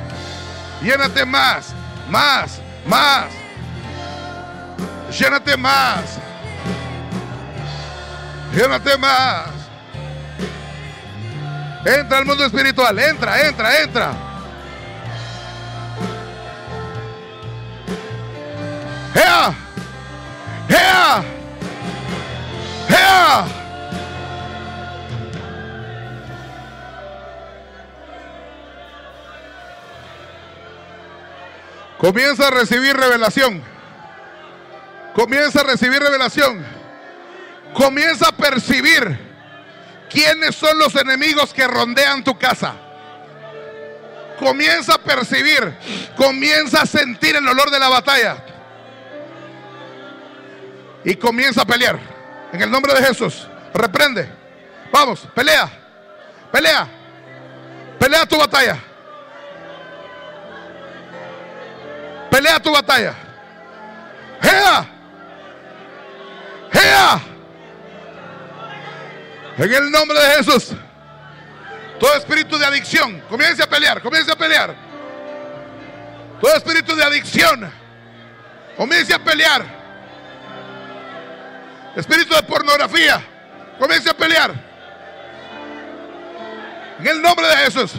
Llénate más, más, más. Llénate más. Llénate más. Entra al mundo espiritual, entra, entra, entra. ¡Ea! ¡Ea! ¡Ea! Comienza a recibir revelación. Comienza a recibir revelación. Comienza a percibir quiénes son los enemigos que rondean tu casa. Comienza a percibir, comienza a sentir el olor de la batalla y comienza a pelear. En el nombre de Jesús, reprende. Vamos, pelea. Pelea. Pelea tu batalla. Pelea tu batalla. En el nombre de Jesús. Todo espíritu de adicción, comience a pelear, comience a pelear. Todo espíritu de adicción, comience a pelear. Espíritu de pornografía, comience a pelear. En el nombre de Jesús,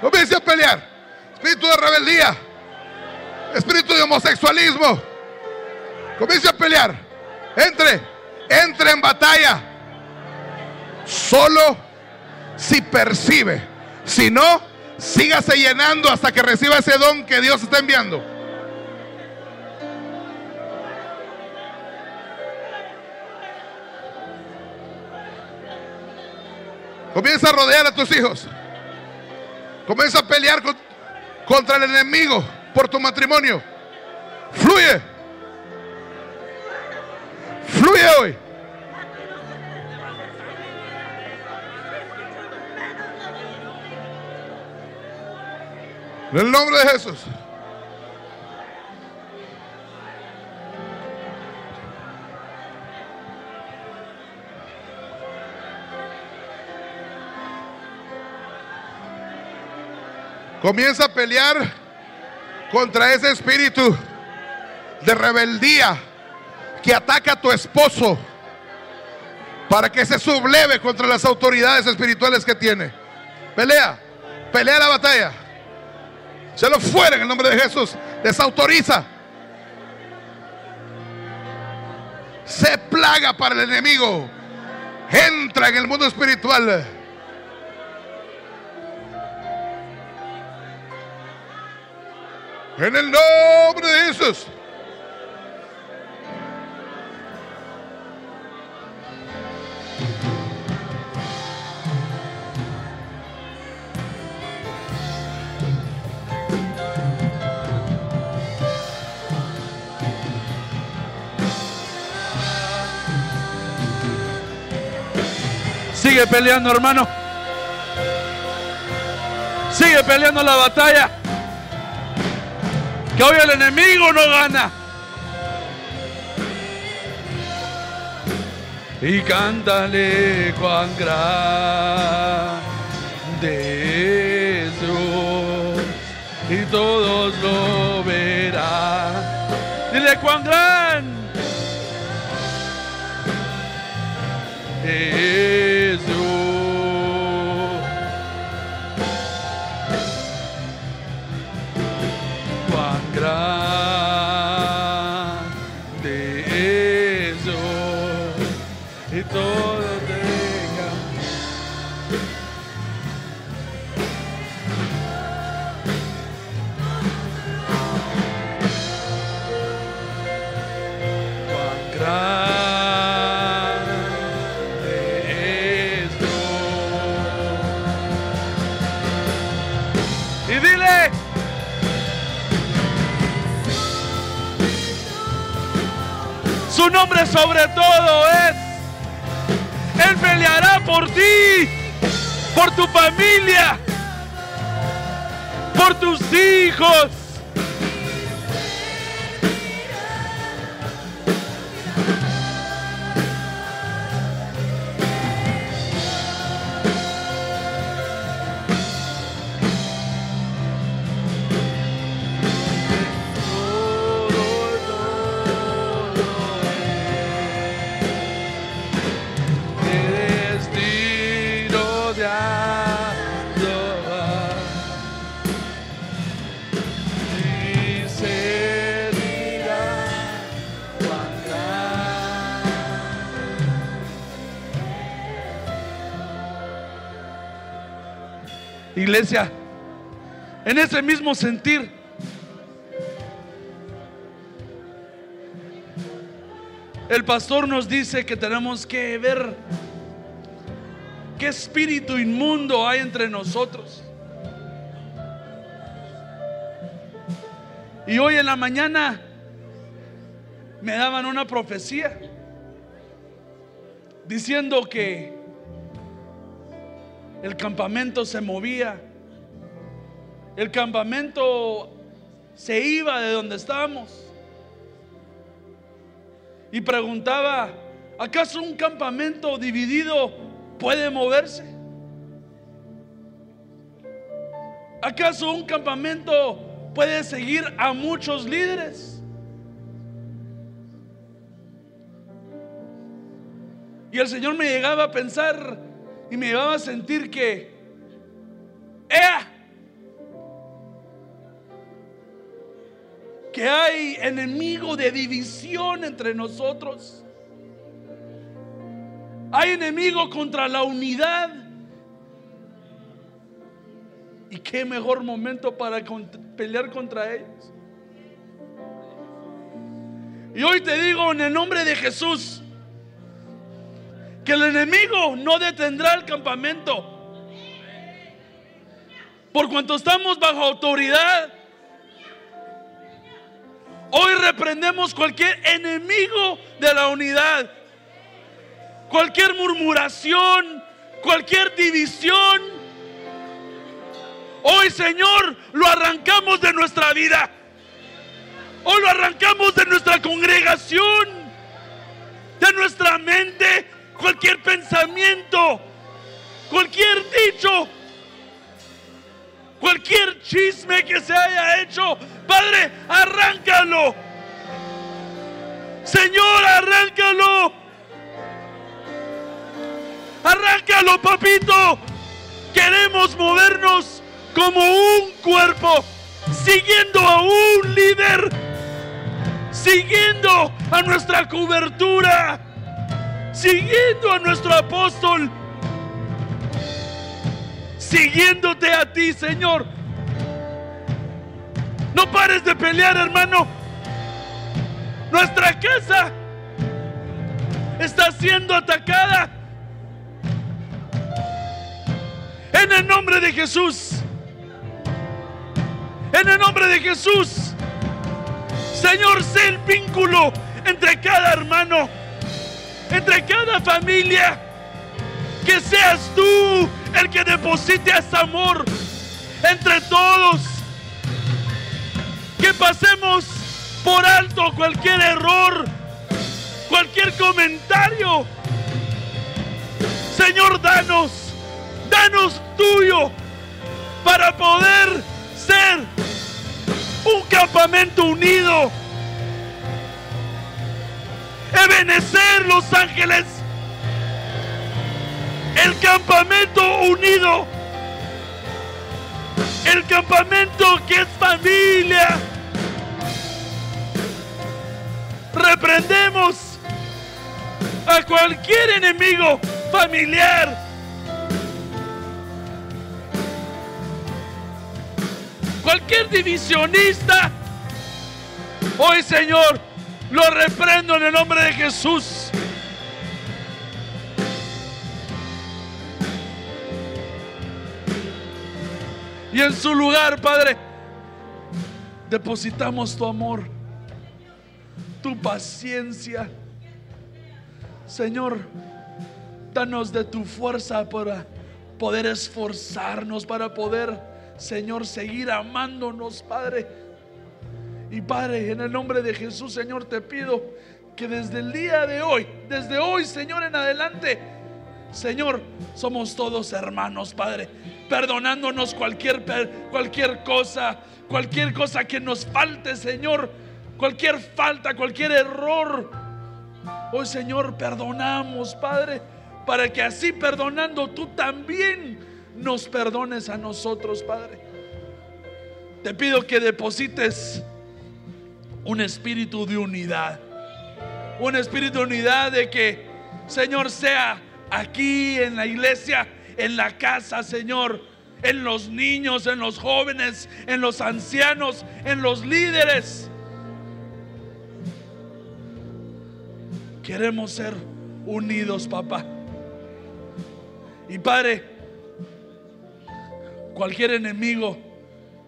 comience a pelear. Espíritu de rebeldía, espíritu de homosexualismo, comience a pelear. Entre, entre en batalla. Solo si percibe. Si no, sígase llenando hasta que reciba ese don que Dios está enviando. Comienza a rodear a tus hijos. Comienza a pelear contra el enemigo por tu matrimonio. Fluye. Fluye hoy. En el nombre de Jesús. Comienza a pelear contra ese espíritu de rebeldía que ataca a tu esposo para que se subleve contra las autoridades espirituales que tiene. Pelea, pelea la batalla. Se lo fuera en el nombre de Jesús. Desautoriza. Se plaga para el enemigo. Entra en el mundo espiritual. En el nombre de Jesús. Sigue peleando, hermano. Sigue peleando la batalla. Que hoy el enemigo no gana. Y cántale cuán grande es Dios. Y todos lo verán. Dile cuán grande es Su nombre sobre todo es. Él peleará por ti, por tu familia, por tus hijos. Iglesia, en ese mismo sentir, el pastor nos dice que tenemos que ver qué espíritu inmundo hay entre nosotros. Y hoy en la mañana me daban una profecía diciendo que el campamento se movía, el campamento se iba de donde estábamos. Y preguntaba, ¿acaso un campamento dividido puede moverse? ¿Acaso un campamento puede seguir a muchos líderes? Y el Señor me llegaba a pensar y me llevaba a sentir que, ¡Ea! que hay enemigo de división entre nosotros. Hay enemigo contra la unidad. ¿Y qué mejor momento para pelear contra ellos? Y hoy te digo en el nombre de Jesús que el enemigo no detendrá el campamento. Por cuanto estamos bajo autoridad, Hoy reprendemos cualquier enemigo de la unidad, cualquier murmuración, cualquier división. Hoy, Señor, lo arrancamos de nuestra vida. Hoy lo arrancamos de nuestra congregación, de nuestra mente, cualquier pensamiento, cualquier dicho, cualquier chisme que se haya hecho, Padre, arráncalo. Señor, arráncalo. Arráncalo, papito. Queremos movernos como un cuerpo, siguiendo a un líder, siguiendo a nuestra cobertura, siguiendo a nuestro apóstol, siguiéndote a ti, Señor. No pares de pelear, hermano. Nuestra casa está siendo atacada. En el nombre de Jesús. En el nombre de Jesús. Señor, sé el vínculo entre cada hermano, entre cada familia. Que seas tú el que deposite ese amor entre todos. Que pasemos por alto cualquier error, cualquier comentario. Señor, danos, danos tuyo para poder ser un campamento unido. Ebenecer Los Ángeles. El campamento unido. El campamento que es familia. Reprendemos a cualquier enemigo familiar. Cualquier divisionista. Hoy, Señor, lo reprendo en el nombre de Jesús. Y en su lugar, Padre, depositamos tu amor, tu paciencia. Señor, danos de tu fuerza para poder esforzarnos, para poder, Señor, seguir amándonos, Padre. Y Padre, en el nombre de Jesús, Señor, te pido que desde el día de hoy, desde hoy, Señor, en adelante, Señor, somos todos hermanos, Padre, perdonándonos cualquier, cualquier cosa, cualquier cosa que nos falte, Señor, cualquier falta, cualquier error. Hoy, Señor, perdonamos, Padre, para que así perdonando tú también nos perdones a nosotros, Padre. Te pido que deposites un espíritu de unidad, un espíritu de unidad de que, Señor, sea aquí en la iglesia, en la casa, Señor, en los niños, en los jóvenes, en los ancianos, en los líderes. Queremos ser unidos, papá. Y Padre, cualquier enemigo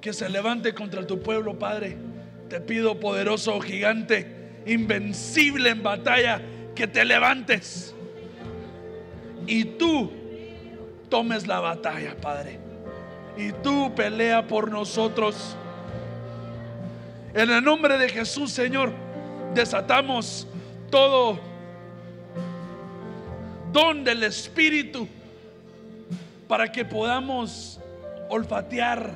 que se levante contra tu pueblo, Padre, te pido, poderoso gigante, invencible en batalla, que te levantes y tú tomes la batalla, Padre. Y tú pelea por nosotros. En el nombre de Jesús, Señor, desatamos todo don del Espíritu para que podamos olfatear,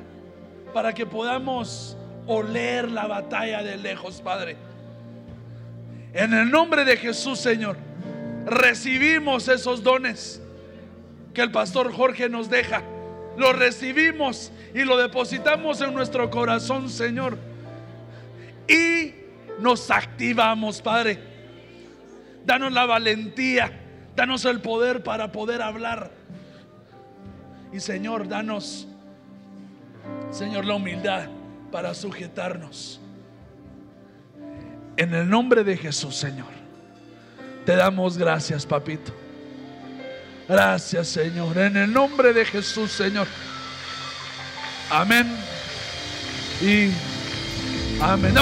para que podamos oler la batalla de lejos, Padre. En el nombre de Jesús, Señor recibimos esos dones que el pastor Jorge nos deja. Lo recibimos y lo depositamos en nuestro corazón, Señor. Y nos activamos, Padre. Danos la valentía, danos el poder para poder hablar. Y Señor, danos, Señor, la humildad para sujetarnos. En el nombre de Jesús, Señor. Te damos gracias, papito. Gracias, Señor. En el nombre de Jesús, Señor. Amén. Y amén.